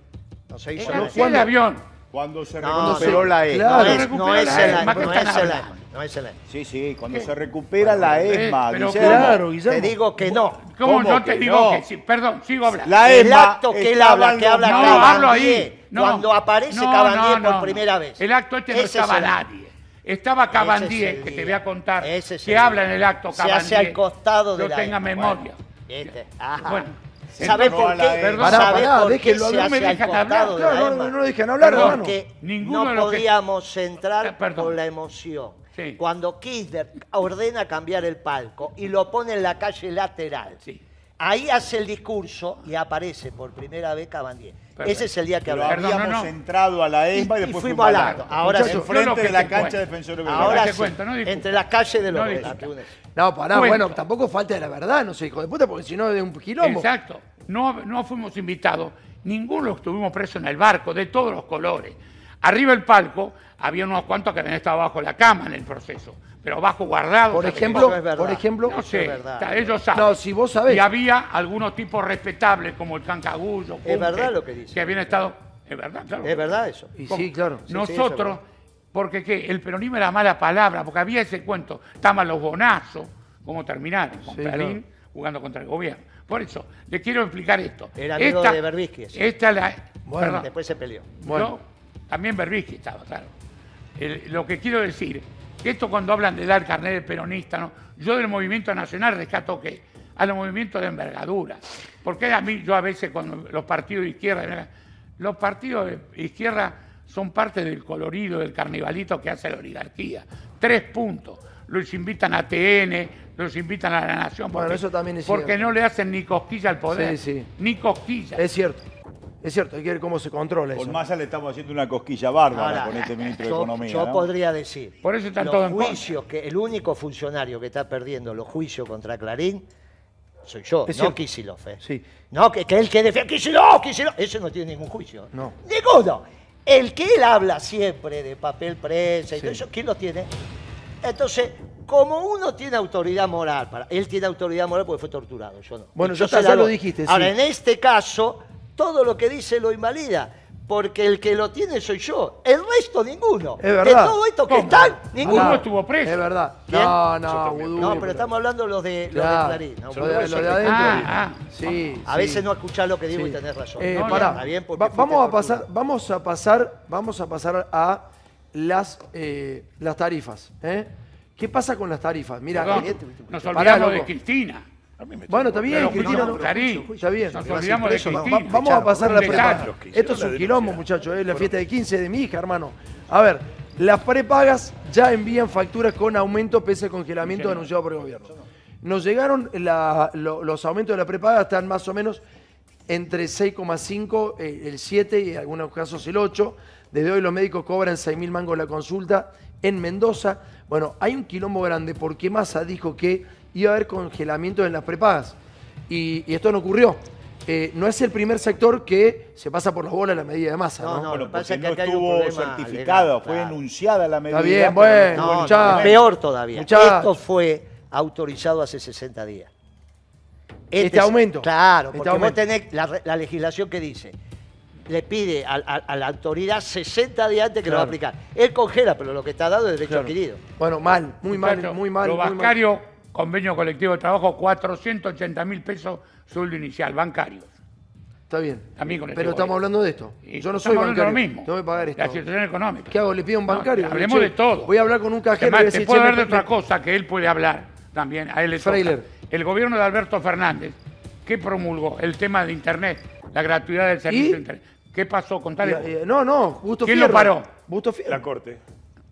[SPEAKER 8] No se hizo la
[SPEAKER 7] sí, el avión.
[SPEAKER 9] Cuando se
[SPEAKER 8] No,
[SPEAKER 9] recuperó
[SPEAKER 8] sí.
[SPEAKER 9] la EMA.
[SPEAKER 1] Claro.
[SPEAKER 8] No es,
[SPEAKER 7] Recupera
[SPEAKER 8] no es
[SPEAKER 7] la
[SPEAKER 8] el
[SPEAKER 7] EMA,
[SPEAKER 8] EMA,
[SPEAKER 7] ¿qué
[SPEAKER 8] no es el? EMA, no es el EMA.
[SPEAKER 9] Sí, sí, cuando se recupera la
[SPEAKER 7] Eh,
[SPEAKER 9] ESMA,
[SPEAKER 7] pero
[SPEAKER 9] Guillermo.
[SPEAKER 1] Claro, Guillermo.
[SPEAKER 8] Te digo que no.
[SPEAKER 7] ¿Cómo,
[SPEAKER 9] ¿Cómo
[SPEAKER 7] no te digo
[SPEAKER 9] no?
[SPEAKER 7] que sí? Perdón, sigo hablando.
[SPEAKER 9] La
[SPEAKER 8] El
[SPEAKER 9] ESMA
[SPEAKER 8] acto que él habla, que habla
[SPEAKER 7] no,
[SPEAKER 8] Cabandier,
[SPEAKER 7] hablo ahí. No.
[SPEAKER 8] cuando aparece
[SPEAKER 7] No,
[SPEAKER 8] Cabandier
[SPEAKER 7] no,
[SPEAKER 8] por
[SPEAKER 7] no.
[SPEAKER 8] primera vez.
[SPEAKER 7] El acto este no estaba
[SPEAKER 8] es el-
[SPEAKER 7] nadie. Estaba Cabandier,
[SPEAKER 8] el
[SPEAKER 7] que te voy a contar,
[SPEAKER 8] Ese es
[SPEAKER 7] que
[SPEAKER 8] el
[SPEAKER 7] habla en el acto
[SPEAKER 8] Se
[SPEAKER 7] Cabandier.
[SPEAKER 8] hace al costado de la
[SPEAKER 7] tenga
[SPEAKER 8] EMA.
[SPEAKER 7] memoria.
[SPEAKER 8] Ajá.
[SPEAKER 7] Bueno,
[SPEAKER 8] ¿Sabés
[SPEAKER 9] No
[SPEAKER 8] por qué?
[SPEAKER 1] Pará,
[SPEAKER 8] ¿Sabés
[SPEAKER 1] pará,
[SPEAKER 8] por qué
[SPEAKER 1] déjenlo
[SPEAKER 8] se
[SPEAKER 1] hablar.
[SPEAKER 7] No me dejan hablar,
[SPEAKER 1] Claro,
[SPEAKER 8] la
[SPEAKER 1] no, no, no dejan hablar,
[SPEAKER 7] Perdón.
[SPEAKER 1] hermano.
[SPEAKER 8] Porque
[SPEAKER 7] Ninguno
[SPEAKER 8] no
[SPEAKER 7] los que-
[SPEAKER 8] podíamos entrar
[SPEAKER 7] Eh, perdón.
[SPEAKER 8] por la emoción.
[SPEAKER 7] Sí.
[SPEAKER 8] Cuando Kirchner ordena cambiar el palco y lo pone en la calle lateral,
[SPEAKER 7] Sí.
[SPEAKER 8] Ahí hace el discurso y aparece por primera vez Cabandier.
[SPEAKER 7] Perfecto.
[SPEAKER 8] Ese es el día que.
[SPEAKER 7] Perdón,
[SPEAKER 9] habíamos
[SPEAKER 7] no, no.
[SPEAKER 9] entrado a la ESMA y,
[SPEAKER 8] y
[SPEAKER 9] después
[SPEAKER 8] fuimos al acto. Ahora
[SPEAKER 7] Muchachos,
[SPEAKER 9] enfrente
[SPEAKER 7] que
[SPEAKER 9] de la cancha
[SPEAKER 7] cuento.
[SPEAKER 9] Defensor de Belgrano.
[SPEAKER 8] Ahora sí.
[SPEAKER 7] cuento, no.
[SPEAKER 8] Entre las calles de los
[SPEAKER 7] No.
[SPEAKER 1] No, pará,
[SPEAKER 7] Cuento.
[SPEAKER 1] bueno, tampoco falta de la verdad, no sé, hijo de puta, porque si no es de un quilombo.
[SPEAKER 7] Exacto. No, no fuimos invitados. Ninguno estuvimos presos en el barco, de todos los colores. Arriba del palco había unos cuantos que habían estado bajo la cama en el proceso, pero bajo guardados.
[SPEAKER 1] Por ejemplo,
[SPEAKER 8] es verdad.
[SPEAKER 1] por ejemplo,
[SPEAKER 7] No sé,
[SPEAKER 8] es verdad.
[SPEAKER 7] ellos saben.
[SPEAKER 1] No, si vos sabés.
[SPEAKER 7] Y había algunos tipos respetables como el Cancagullo. Cunque,
[SPEAKER 8] verdad lo que dice.
[SPEAKER 7] Que habían estado. Es verdad, claro.
[SPEAKER 8] Es verdad eso.
[SPEAKER 1] y
[SPEAKER 7] Como
[SPEAKER 1] sí, claro.
[SPEAKER 8] sí, es
[SPEAKER 7] Nosotros, porque ¿qué? el peronismo era mala palabra, porque había ese cuento, estaban los bonazos, cómo terminaron, con
[SPEAKER 1] Sí,
[SPEAKER 7] Clarín
[SPEAKER 1] claro.
[SPEAKER 7] jugando contra el gobierno. Por eso, le quiero explicar esto.
[SPEAKER 8] Era amigo de Berbisky.
[SPEAKER 7] Esta la,
[SPEAKER 1] Bueno,
[SPEAKER 7] perdón,
[SPEAKER 8] Después se peleó.
[SPEAKER 1] Bueno.
[SPEAKER 7] También Berbisky estaba, claro. El- lo que quiero decir, que esto cuando hablan de dar carnet de peronista, ¿no? yo del movimiento nacional rescato que a los movimientos de envergadura. Porque a mí, yo a veces cuando los partidos de izquierda, los partidos de izquierda son parte del colorido, del carnivalito que hace la oligarquía. Tres puntos. Los invitan a TN, los invitan a la Nación.
[SPEAKER 1] Bueno,
[SPEAKER 7] porque-
[SPEAKER 1] eso también es
[SPEAKER 7] Porque
[SPEAKER 1] cierto.
[SPEAKER 7] no le hacen ni cosquilla al poder.
[SPEAKER 1] Sí, sí.
[SPEAKER 7] Ni cosquilla.
[SPEAKER 1] Es cierto. Es cierto, hay que ver cómo se controla eso.
[SPEAKER 9] Con Massa le estamos haciendo una cosquilla bárbara
[SPEAKER 8] Ahora,
[SPEAKER 9] con este ministro de Economía.
[SPEAKER 8] yo
[SPEAKER 9] ¿no?
[SPEAKER 8] podría decir,
[SPEAKER 7] Por eso están
[SPEAKER 8] los
[SPEAKER 7] todos en contra.
[SPEAKER 8] juicios, que el único funcionario que está perdiendo los juicios contra Clarín soy yo,
[SPEAKER 1] Es
[SPEAKER 8] no. Kicillof. ¿eh?
[SPEAKER 1] Sí.
[SPEAKER 8] No, que, que él que defiende Kicillof, Kicillof, ese no tiene ningún juicio.
[SPEAKER 1] No.
[SPEAKER 8] Ninguno. El que él habla siempre de papel prensa y todo eso, ¿quién lo tiene? Entonces, como uno tiene autoridad moral, para, él tiene autoridad moral porque fue torturado, yo no.
[SPEAKER 1] Bueno,
[SPEAKER 8] yo
[SPEAKER 1] ya lo dijiste,
[SPEAKER 8] Ahora,
[SPEAKER 1] sí.
[SPEAKER 8] en este caso, todo lo que dice lo invalida. Porque el que lo tiene soy yo. El resto, ninguno.
[SPEAKER 1] Es verdad.
[SPEAKER 8] De todo esto que están, ninguno.
[SPEAKER 7] Uno estuvo preso.
[SPEAKER 1] Es verdad.
[SPEAKER 8] ¿Quién?
[SPEAKER 1] No, no, Vudú,
[SPEAKER 8] No, pero estamos hablando de los de, los de Clarín. ¿no?
[SPEAKER 1] lo de, lo de adentro.
[SPEAKER 7] Ah, ah.
[SPEAKER 1] Sí,
[SPEAKER 8] A
[SPEAKER 1] sí.
[SPEAKER 8] veces no escuchás lo que digo
[SPEAKER 1] Sí.
[SPEAKER 8] y tenés razón.
[SPEAKER 1] Eh,
[SPEAKER 8] No, no,
[SPEAKER 1] pará.
[SPEAKER 8] está bien porque
[SPEAKER 1] Va-
[SPEAKER 8] fuiste
[SPEAKER 1] vamos a pasar, vamos a pasar, vamos a pasar a las, eh, las tarifas. ¿eh? ¿Qué pasa con las tarifas? Mira,
[SPEAKER 7] Perdón, nos
[SPEAKER 1] pará,
[SPEAKER 7] olvidamos
[SPEAKER 1] Bueno, está bien, Cristina.
[SPEAKER 7] no,
[SPEAKER 1] no-
[SPEAKER 7] Clarín,
[SPEAKER 1] Está bien.
[SPEAKER 7] Nos
[SPEAKER 1] Va a
[SPEAKER 7] olvidamos de
[SPEAKER 1] ser preso,
[SPEAKER 7] Cristina.
[SPEAKER 1] va- Vamos a pasar a la prepaga. Esto es un quilombo, muchachos. Es la fiesta de 15 de mi hija, hermano. A ver, las prepagas ya envían facturas con aumento pese al congelamiento anunciado por el gobierno. Nos llegaron la- lo- los aumentos de la prepaga, están más o menos entre 6,5, eh, el 7 y en algunos casos el 8. Desde hoy los médicos cobran 6.000 mangos la consulta en Mendoza. Bueno, hay un quilombo grande porque Massa dijo que iba a haber congelamiento en las prepagas. Y, y esto no ocurrió. Eh, no es el primer sector que se pasa por la bola la medida de Massa, ¿no?
[SPEAKER 8] No, no,
[SPEAKER 9] Bueno,
[SPEAKER 8] lo que pasa que
[SPEAKER 9] no
[SPEAKER 8] un
[SPEAKER 9] estuvo certificada, fue
[SPEAKER 8] claro.
[SPEAKER 9] enunciada la medida.
[SPEAKER 1] Está bien, bueno.
[SPEAKER 8] No, peor todavía. Esto fue autorizado hace 60 días.
[SPEAKER 1] Este aumento.
[SPEAKER 8] Claro,
[SPEAKER 1] Este
[SPEAKER 8] porque
[SPEAKER 1] aumento.
[SPEAKER 8] vos tenés la, legislación que dice, le pide a, a- a la autoridad 60 días antes que lo va a aplicar. Él congela, pero lo que está dado es derecho
[SPEAKER 1] Claro.
[SPEAKER 8] adquirido.
[SPEAKER 1] Bueno, mal, muy mal, muy mal.
[SPEAKER 7] Los
[SPEAKER 1] muy mal.
[SPEAKER 7] Convenio colectivo de trabajo, 480 mil pesos sueldo inicial, bancarios.
[SPEAKER 1] Está bien.
[SPEAKER 7] También con este
[SPEAKER 1] Pero estamos hablando de esto.
[SPEAKER 7] Y
[SPEAKER 1] Yo no soy
[SPEAKER 7] hablando de
[SPEAKER 1] bancario.
[SPEAKER 7] lo mismo.
[SPEAKER 1] Tengo que pagar esto.
[SPEAKER 7] La situación económica.
[SPEAKER 1] ¿Qué hago? ¿Le pido a un
[SPEAKER 7] No,
[SPEAKER 1] bancario?
[SPEAKER 7] hablemos
[SPEAKER 1] Che,
[SPEAKER 7] de todo.
[SPEAKER 1] Voy a hablar con un cajero y
[SPEAKER 7] Además, te
[SPEAKER 1] decir,
[SPEAKER 7] puedo
[SPEAKER 1] che,
[SPEAKER 7] hablar de
[SPEAKER 1] me-
[SPEAKER 7] otra cosa que él puede hablar también. A él le toca.
[SPEAKER 1] Freiler.
[SPEAKER 7] El gobierno de Alberto Fernández, ¿qué promulgó? El tema de Internet, la gratuidad del servicio
[SPEAKER 1] ¿Y?
[SPEAKER 7] de Internet. ¿Qué pasó? Contale. vos.
[SPEAKER 1] Eh, No, no, Busto
[SPEAKER 7] ¿Quién
[SPEAKER 1] Fierro.
[SPEAKER 7] lo paró?
[SPEAKER 1] Busto Fierro.
[SPEAKER 5] La Corte.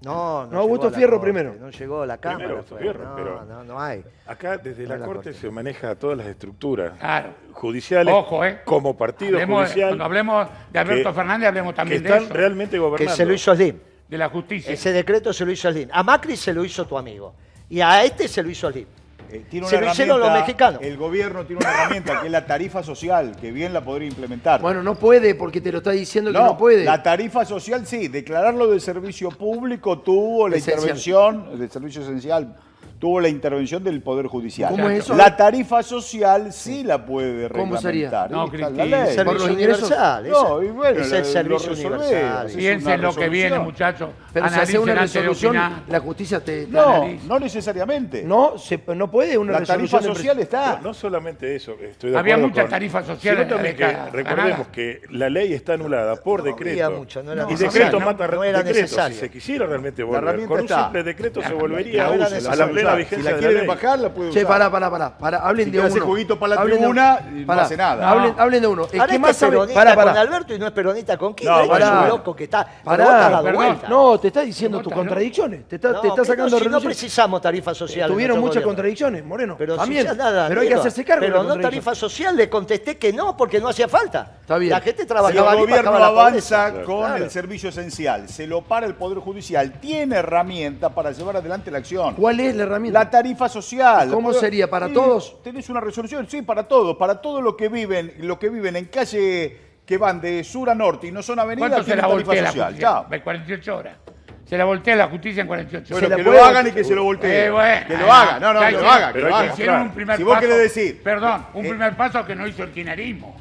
[SPEAKER 8] No, no.
[SPEAKER 1] No, Augusto
[SPEAKER 8] llegó a la
[SPEAKER 1] Fierro
[SPEAKER 8] Corte,
[SPEAKER 1] primero.
[SPEAKER 8] No llegó a la Cámara.
[SPEAKER 5] Primero Augusto. Fierro,
[SPEAKER 8] no,
[SPEAKER 5] pero-
[SPEAKER 8] no, no hay.
[SPEAKER 5] Acá desde la,
[SPEAKER 8] la
[SPEAKER 5] corte,
[SPEAKER 8] Corte.
[SPEAKER 5] se maneja todas las estructuras
[SPEAKER 7] Claro.
[SPEAKER 5] judiciales
[SPEAKER 7] Ojo, ¿eh?
[SPEAKER 5] como partido
[SPEAKER 7] Hablemos-
[SPEAKER 5] judicial
[SPEAKER 7] Cuando hablemos de Alberto
[SPEAKER 5] que-
[SPEAKER 7] Fernández, hablemos
[SPEAKER 5] que
[SPEAKER 7] también de
[SPEAKER 5] están
[SPEAKER 7] eso.
[SPEAKER 5] realmente
[SPEAKER 8] Que
[SPEAKER 5] gobernando.
[SPEAKER 8] se lo hizo Slim.
[SPEAKER 7] De la justicia.
[SPEAKER 8] Ese decreto se lo hizo Slim. A Macri se lo hizo tu amigo. Y a este se lo hizo Slim.
[SPEAKER 9] Eh, tiene
[SPEAKER 8] Se
[SPEAKER 9] una
[SPEAKER 8] lo hicieron los
[SPEAKER 9] herramienta,
[SPEAKER 8] mexicanos.
[SPEAKER 9] El gobierno tiene una herramienta que es la tarifa social, que bien la podría implementar.
[SPEAKER 1] Bueno, no puede porque te lo está diciendo que no puede.
[SPEAKER 9] La tarifa social sí, declararlo de servicio público tuvo la
[SPEAKER 1] Esencial.
[SPEAKER 9] intervención, de servicio esencial, tuvo la intervención del Poder Judicial.
[SPEAKER 1] ¿Cómo es eso?
[SPEAKER 9] La tarifa social sí la puede
[SPEAKER 1] ¿Cómo sería?
[SPEAKER 9] reglamentar.
[SPEAKER 7] No, Cristina.
[SPEAKER 9] la ley.
[SPEAKER 1] Por los
[SPEAKER 8] universal.
[SPEAKER 9] No, y bueno,
[SPEAKER 8] es el
[SPEAKER 9] lo
[SPEAKER 8] servicio
[SPEAKER 9] resolvés.
[SPEAKER 8] universal.
[SPEAKER 7] Piensen lo que viene, muchachos.
[SPEAKER 1] Pero si hace una resolución, la justicia te...
[SPEAKER 9] No,
[SPEAKER 1] analiza.
[SPEAKER 9] no necesariamente.
[SPEAKER 1] No, se- no puede una
[SPEAKER 9] la
[SPEAKER 1] resolución...
[SPEAKER 9] tarifa
[SPEAKER 1] de
[SPEAKER 9] social está.
[SPEAKER 5] No, no solamente eso, estoy de
[SPEAKER 7] Había muchas
[SPEAKER 5] con-
[SPEAKER 7] tarifas sociales
[SPEAKER 5] sino que recordemos que la ley está anulada por
[SPEAKER 8] No
[SPEAKER 5] decreto.
[SPEAKER 8] había mucho, no era
[SPEAKER 5] y decreto mata
[SPEAKER 8] no era
[SPEAKER 5] decreto.
[SPEAKER 8] necesario.
[SPEAKER 5] Si se quisiera realmente volver, con un simple decreto se volvería a,
[SPEAKER 8] la-
[SPEAKER 5] uso,
[SPEAKER 8] la-
[SPEAKER 5] la vigencia
[SPEAKER 9] Si la
[SPEAKER 5] de la
[SPEAKER 9] quieren
[SPEAKER 5] ley.
[SPEAKER 9] bajar, la puede
[SPEAKER 1] Che,
[SPEAKER 9] usar.
[SPEAKER 1] pará, pará, pará. pará, hablen
[SPEAKER 9] Si
[SPEAKER 1] de
[SPEAKER 9] quiere
[SPEAKER 1] uno.
[SPEAKER 9] hacer juguito para la
[SPEAKER 1] Hablen de-
[SPEAKER 9] tribuna, no hace nada.
[SPEAKER 1] Hablen, hablen de uno. Es
[SPEAKER 8] Ahora
[SPEAKER 1] que
[SPEAKER 8] este
[SPEAKER 1] más
[SPEAKER 8] es
[SPEAKER 1] sabe...
[SPEAKER 8] peronista
[SPEAKER 1] Pará,
[SPEAKER 8] con
[SPEAKER 1] pará.
[SPEAKER 8] Alberto y no es peronista con quién.
[SPEAKER 9] No,
[SPEAKER 8] Este es
[SPEAKER 1] pará.
[SPEAKER 8] un loco que está. pero
[SPEAKER 1] Pará,
[SPEAKER 7] perdón.
[SPEAKER 8] vuelta.
[SPEAKER 1] No, te está diciendo
[SPEAKER 7] No,
[SPEAKER 1] tus
[SPEAKER 7] no.
[SPEAKER 1] contradicciones. Te está,
[SPEAKER 8] No,
[SPEAKER 1] te está
[SPEAKER 8] que
[SPEAKER 1] sacando
[SPEAKER 8] no, si no precisamos tarifa social. en
[SPEAKER 1] Tuvieron muchas contradicciones, Moreno.
[SPEAKER 8] Pero
[SPEAKER 1] También.
[SPEAKER 8] nada,
[SPEAKER 1] pero hay que hacerse cargo de
[SPEAKER 8] Pero
[SPEAKER 1] las
[SPEAKER 8] no
[SPEAKER 1] contradicciones.
[SPEAKER 8] tarifa social, le contesté que no, porque no hacía falta.
[SPEAKER 1] Está bien.
[SPEAKER 8] La gente
[SPEAKER 9] Si el
[SPEAKER 8] trabajaba bien,
[SPEAKER 9] gobierno
[SPEAKER 8] bajaba la
[SPEAKER 9] avanza
[SPEAKER 8] pobreza.
[SPEAKER 9] con
[SPEAKER 8] Claro.
[SPEAKER 9] el servicio esencial, se lo para el Poder Judicial, tiene herramienta para llevar adelante la acción.
[SPEAKER 1] ¿Cuál es la herramienta?
[SPEAKER 9] La tarifa social.
[SPEAKER 1] ¿Cómo
[SPEAKER 9] La-
[SPEAKER 1] sería? ¿Para
[SPEAKER 9] Sí,
[SPEAKER 1] todos?
[SPEAKER 9] Tenés una resolución, sí, para todos, para todos los que viven, los que viven en calle que van de sur a norte y no son avenidas,
[SPEAKER 7] ¿Cuánto se la voltea la
[SPEAKER 9] social.
[SPEAKER 7] justicia?
[SPEAKER 9] Chao.
[SPEAKER 7] En 48 horas. Se la voltea la justicia en 48
[SPEAKER 9] Bueno,
[SPEAKER 1] la
[SPEAKER 9] que
[SPEAKER 1] puede
[SPEAKER 9] lo hagan y que se lo volteen.
[SPEAKER 7] Eh, bueno,
[SPEAKER 9] que lo haga, no, no,
[SPEAKER 7] ya
[SPEAKER 9] que lo
[SPEAKER 7] hicieron-
[SPEAKER 9] haga, que
[SPEAKER 5] pero
[SPEAKER 9] lo
[SPEAKER 5] hay que
[SPEAKER 9] haga.
[SPEAKER 7] Hicieron un primer
[SPEAKER 9] Si vos
[SPEAKER 7] paso.
[SPEAKER 9] querés decir,
[SPEAKER 7] Perdón, un
[SPEAKER 9] eh,
[SPEAKER 7] primer paso que no hizo el kirchnerismo.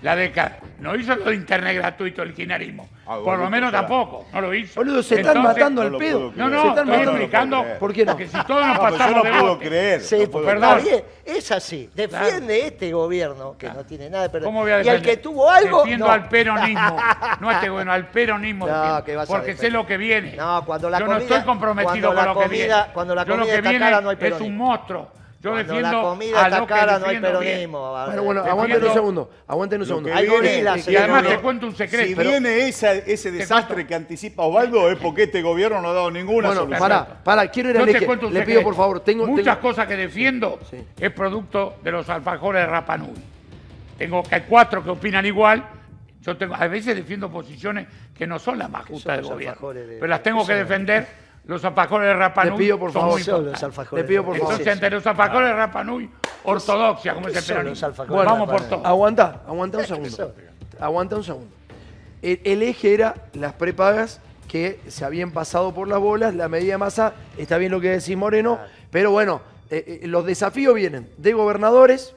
[SPEAKER 7] La década. No hizo lo de internet gratuito el kirchnerismo.
[SPEAKER 9] Ah,
[SPEAKER 7] Por lo menos
[SPEAKER 9] claro.
[SPEAKER 7] tampoco. No lo hizo.
[SPEAKER 1] Boludo, se están
[SPEAKER 7] Entonces-
[SPEAKER 1] matando
[SPEAKER 9] no
[SPEAKER 1] al
[SPEAKER 9] lo
[SPEAKER 1] pedo.
[SPEAKER 7] No, no,
[SPEAKER 1] se están
[SPEAKER 7] estoy
[SPEAKER 1] matando.
[SPEAKER 7] explicando.
[SPEAKER 9] creer.
[SPEAKER 1] ¿Por qué no?
[SPEAKER 7] Porque si todos nos
[SPEAKER 9] No, pues yo
[SPEAKER 7] pasamos
[SPEAKER 9] no
[SPEAKER 7] de
[SPEAKER 9] puedo
[SPEAKER 7] bote.
[SPEAKER 9] creer.
[SPEAKER 8] Sí,
[SPEAKER 9] no puedo
[SPEAKER 7] perdón.
[SPEAKER 8] es así. Defiende este gobierno, que no tiene nada de perder.
[SPEAKER 7] ¿Cómo voy a
[SPEAKER 8] y el
[SPEAKER 7] defender?
[SPEAKER 8] que tuvo algo.
[SPEAKER 7] Defiendo
[SPEAKER 8] no.
[SPEAKER 7] al peronismo. No a este bueno, al peronismo.
[SPEAKER 8] No,
[SPEAKER 7] defiendo,
[SPEAKER 8] que vas a
[SPEAKER 7] porque sé lo que viene.
[SPEAKER 8] No, cuando la
[SPEAKER 7] Yo
[SPEAKER 8] comida-
[SPEAKER 7] no estoy comprometido
[SPEAKER 8] cuando
[SPEAKER 7] con
[SPEAKER 8] la
[SPEAKER 7] lo que
[SPEAKER 8] comida-
[SPEAKER 7] viene.
[SPEAKER 8] cuando la
[SPEAKER 7] Yo lo
[SPEAKER 8] comida
[SPEAKER 7] que
[SPEAKER 8] está
[SPEAKER 7] viene
[SPEAKER 8] cara, no hay
[SPEAKER 7] es un monstruo. Yo
[SPEAKER 8] Cuando
[SPEAKER 7] defiendo
[SPEAKER 8] la comida
[SPEAKER 7] a
[SPEAKER 8] está cara, no hay
[SPEAKER 7] defiendo bien.
[SPEAKER 8] peronismo.
[SPEAKER 1] Bueno, aguanten un segundo. Aguanten un segundo.
[SPEAKER 8] Hay gorilas,
[SPEAKER 7] Y además te cuento un secreto.
[SPEAKER 9] Si
[SPEAKER 7] pero-
[SPEAKER 9] viene esa- ese desastre que anticipa Osvaldo es porque este gobierno no ha dado ninguna
[SPEAKER 1] Bueno,
[SPEAKER 9] solución.
[SPEAKER 1] pará, pará, quiero ir
[SPEAKER 7] Yo te
[SPEAKER 1] eje.
[SPEAKER 7] cuento un
[SPEAKER 1] Le
[SPEAKER 7] secreto.
[SPEAKER 1] pido, por favor, tengo...
[SPEAKER 7] Muchas
[SPEAKER 1] tengo-
[SPEAKER 7] cosas que defiendo
[SPEAKER 1] Sí.
[SPEAKER 7] es producto de los alfajores de Rapanui. Tengo que hay cuatro que opinan igual. Yo tengo, a veces defiendo posiciones que no son las más justas del gobierno.
[SPEAKER 8] de-
[SPEAKER 7] Pero las tengo que defender. Los alfajores de
[SPEAKER 1] Le
[SPEAKER 7] Rapanui
[SPEAKER 1] pido, por favor,
[SPEAKER 8] Son los alfajores.
[SPEAKER 1] Le pido, por favor.
[SPEAKER 7] Entonces, entre los alfajores de Rapanui, ortodoxia, como es el
[SPEAKER 8] son los
[SPEAKER 7] peronismo.
[SPEAKER 8] alfajores
[SPEAKER 7] Bueno, vamos por
[SPEAKER 8] Rapanui?
[SPEAKER 7] todo.
[SPEAKER 1] Aguanta, aguanta un segundo. Aguanta un segundo. El, el eje era las prepagas que se habían pasado por las bolas, la medida de masa, está bien lo que decís Moreno, pero bueno, eh, eh, los desafíos vienen de gobernadores,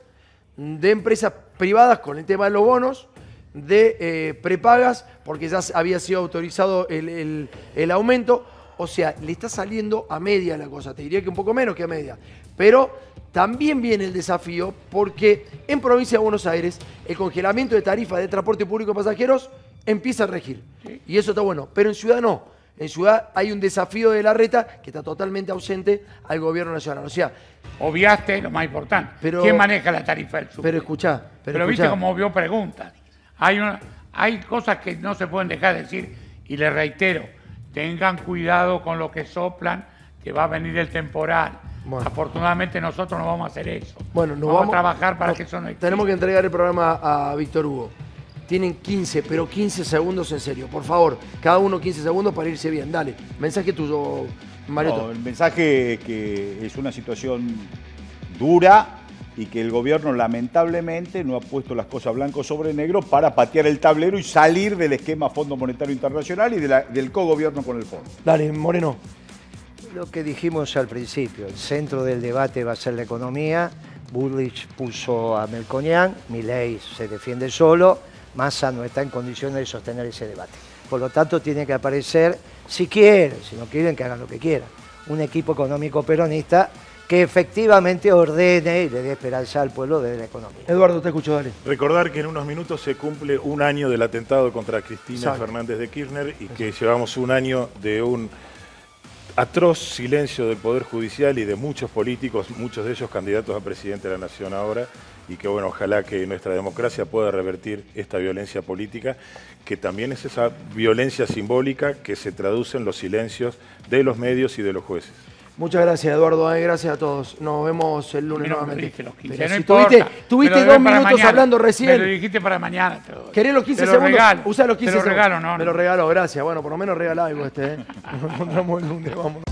[SPEAKER 1] de empresas privadas con el tema de los bonos, de eh, prepagas, porque ya había sido autorizado el, el- el aumento. O sea, le está saliendo a media la cosa, te diría que un poco menos que a media. Pero también viene el desafío porque en provincia de Buenos Aires el congelamiento de tarifas de transporte público de pasajeros empieza a regir. Y eso está bueno, pero en ciudad no. En ciudad hay un desafío de la reta que está totalmente ausente al gobierno nacional. O sea,
[SPEAKER 7] Obviaste lo más importante.
[SPEAKER 1] Pero-
[SPEAKER 7] ¿Quién maneja la tarifa del subte?
[SPEAKER 1] pero escuchá, pero,
[SPEAKER 7] Pero, viste cómo obvió preguntas. Hay, una- hay cosas que no se pueden dejar de decir. Y les reitero, tengan cuidado con lo que soplan, que va a venir el temporal.
[SPEAKER 1] Bueno.
[SPEAKER 7] Afortunadamente nosotros no vamos a hacer eso.
[SPEAKER 1] Bueno, nos
[SPEAKER 7] vamos,
[SPEAKER 1] vamos
[SPEAKER 7] a trabajar para
[SPEAKER 1] no,
[SPEAKER 7] que eso no exista.
[SPEAKER 1] Tenemos que entregar el programa a Víctor Hugo. Tienen 15, pero 15 segundos en serio. Por favor, cada uno 15 segundos para irse bien. Dale, mensaje tuyo, Mareto.
[SPEAKER 9] No, el mensaje es que es una situación dura y que el gobierno lamentablemente no ha puesto las cosas blanco sobre negro para patear el tablero y salir del esquema Fondo Monetario Internacional y de la- del cogobierno con el fondo.
[SPEAKER 1] Dale, Moreno.
[SPEAKER 8] Lo que dijimos al principio, el centro del debate va a ser la economía. Bullrich puso a Melconian, Milei se defiende solo, Massa no está en condiciones de sostener ese debate. Por lo tanto, tiene que aparecer, si quieren, si no quieren, que hagan lo que quieran, un equipo económico peronista que efectivamente ordene y le dé esperanza al pueblo de la economía.
[SPEAKER 1] Eduardo, te escucho, dale.
[SPEAKER 5] Recordar que en unos minutos se cumple un año del atentado contra Cristina
[SPEAKER 1] Exacto.
[SPEAKER 5] Fernández de Kirchner y que llevamos un año de un atroz silencio del Poder Judicial y de muchos políticos, muchos de ellos candidatos a presidente de la Nación ahora, y que bueno, ojalá que nuestra democracia pueda revertir esta violencia política, que también es esa violencia simbólica que se traduce en los silencios de los medios y de los jueces.
[SPEAKER 1] Muchas gracias, Eduardo. eh, Gracias a todos. Nos vemos el lunes
[SPEAKER 7] no
[SPEAKER 1] nuevamente.
[SPEAKER 7] los 15,
[SPEAKER 1] Pero
[SPEAKER 7] no
[SPEAKER 1] si
[SPEAKER 7] importa,
[SPEAKER 1] tuviste,
[SPEAKER 7] me
[SPEAKER 1] tuviste
[SPEAKER 7] lo
[SPEAKER 1] dos minutos
[SPEAKER 7] mañana.
[SPEAKER 1] hablando
[SPEAKER 7] Me lo
[SPEAKER 1] recién.
[SPEAKER 7] dijiste para mañana. te.
[SPEAKER 1] ¿Querés los 15
[SPEAKER 7] Te lo
[SPEAKER 1] segundos?
[SPEAKER 7] regalo.
[SPEAKER 1] Usa los 15
[SPEAKER 7] Te lo
[SPEAKER 1] segundos.
[SPEAKER 7] regalo, no.
[SPEAKER 1] Me
[SPEAKER 7] no.
[SPEAKER 1] lo regaló, gracias. Bueno, por lo menos regala algo este. ¿eh? Nos encontramos el lunes. Vamos.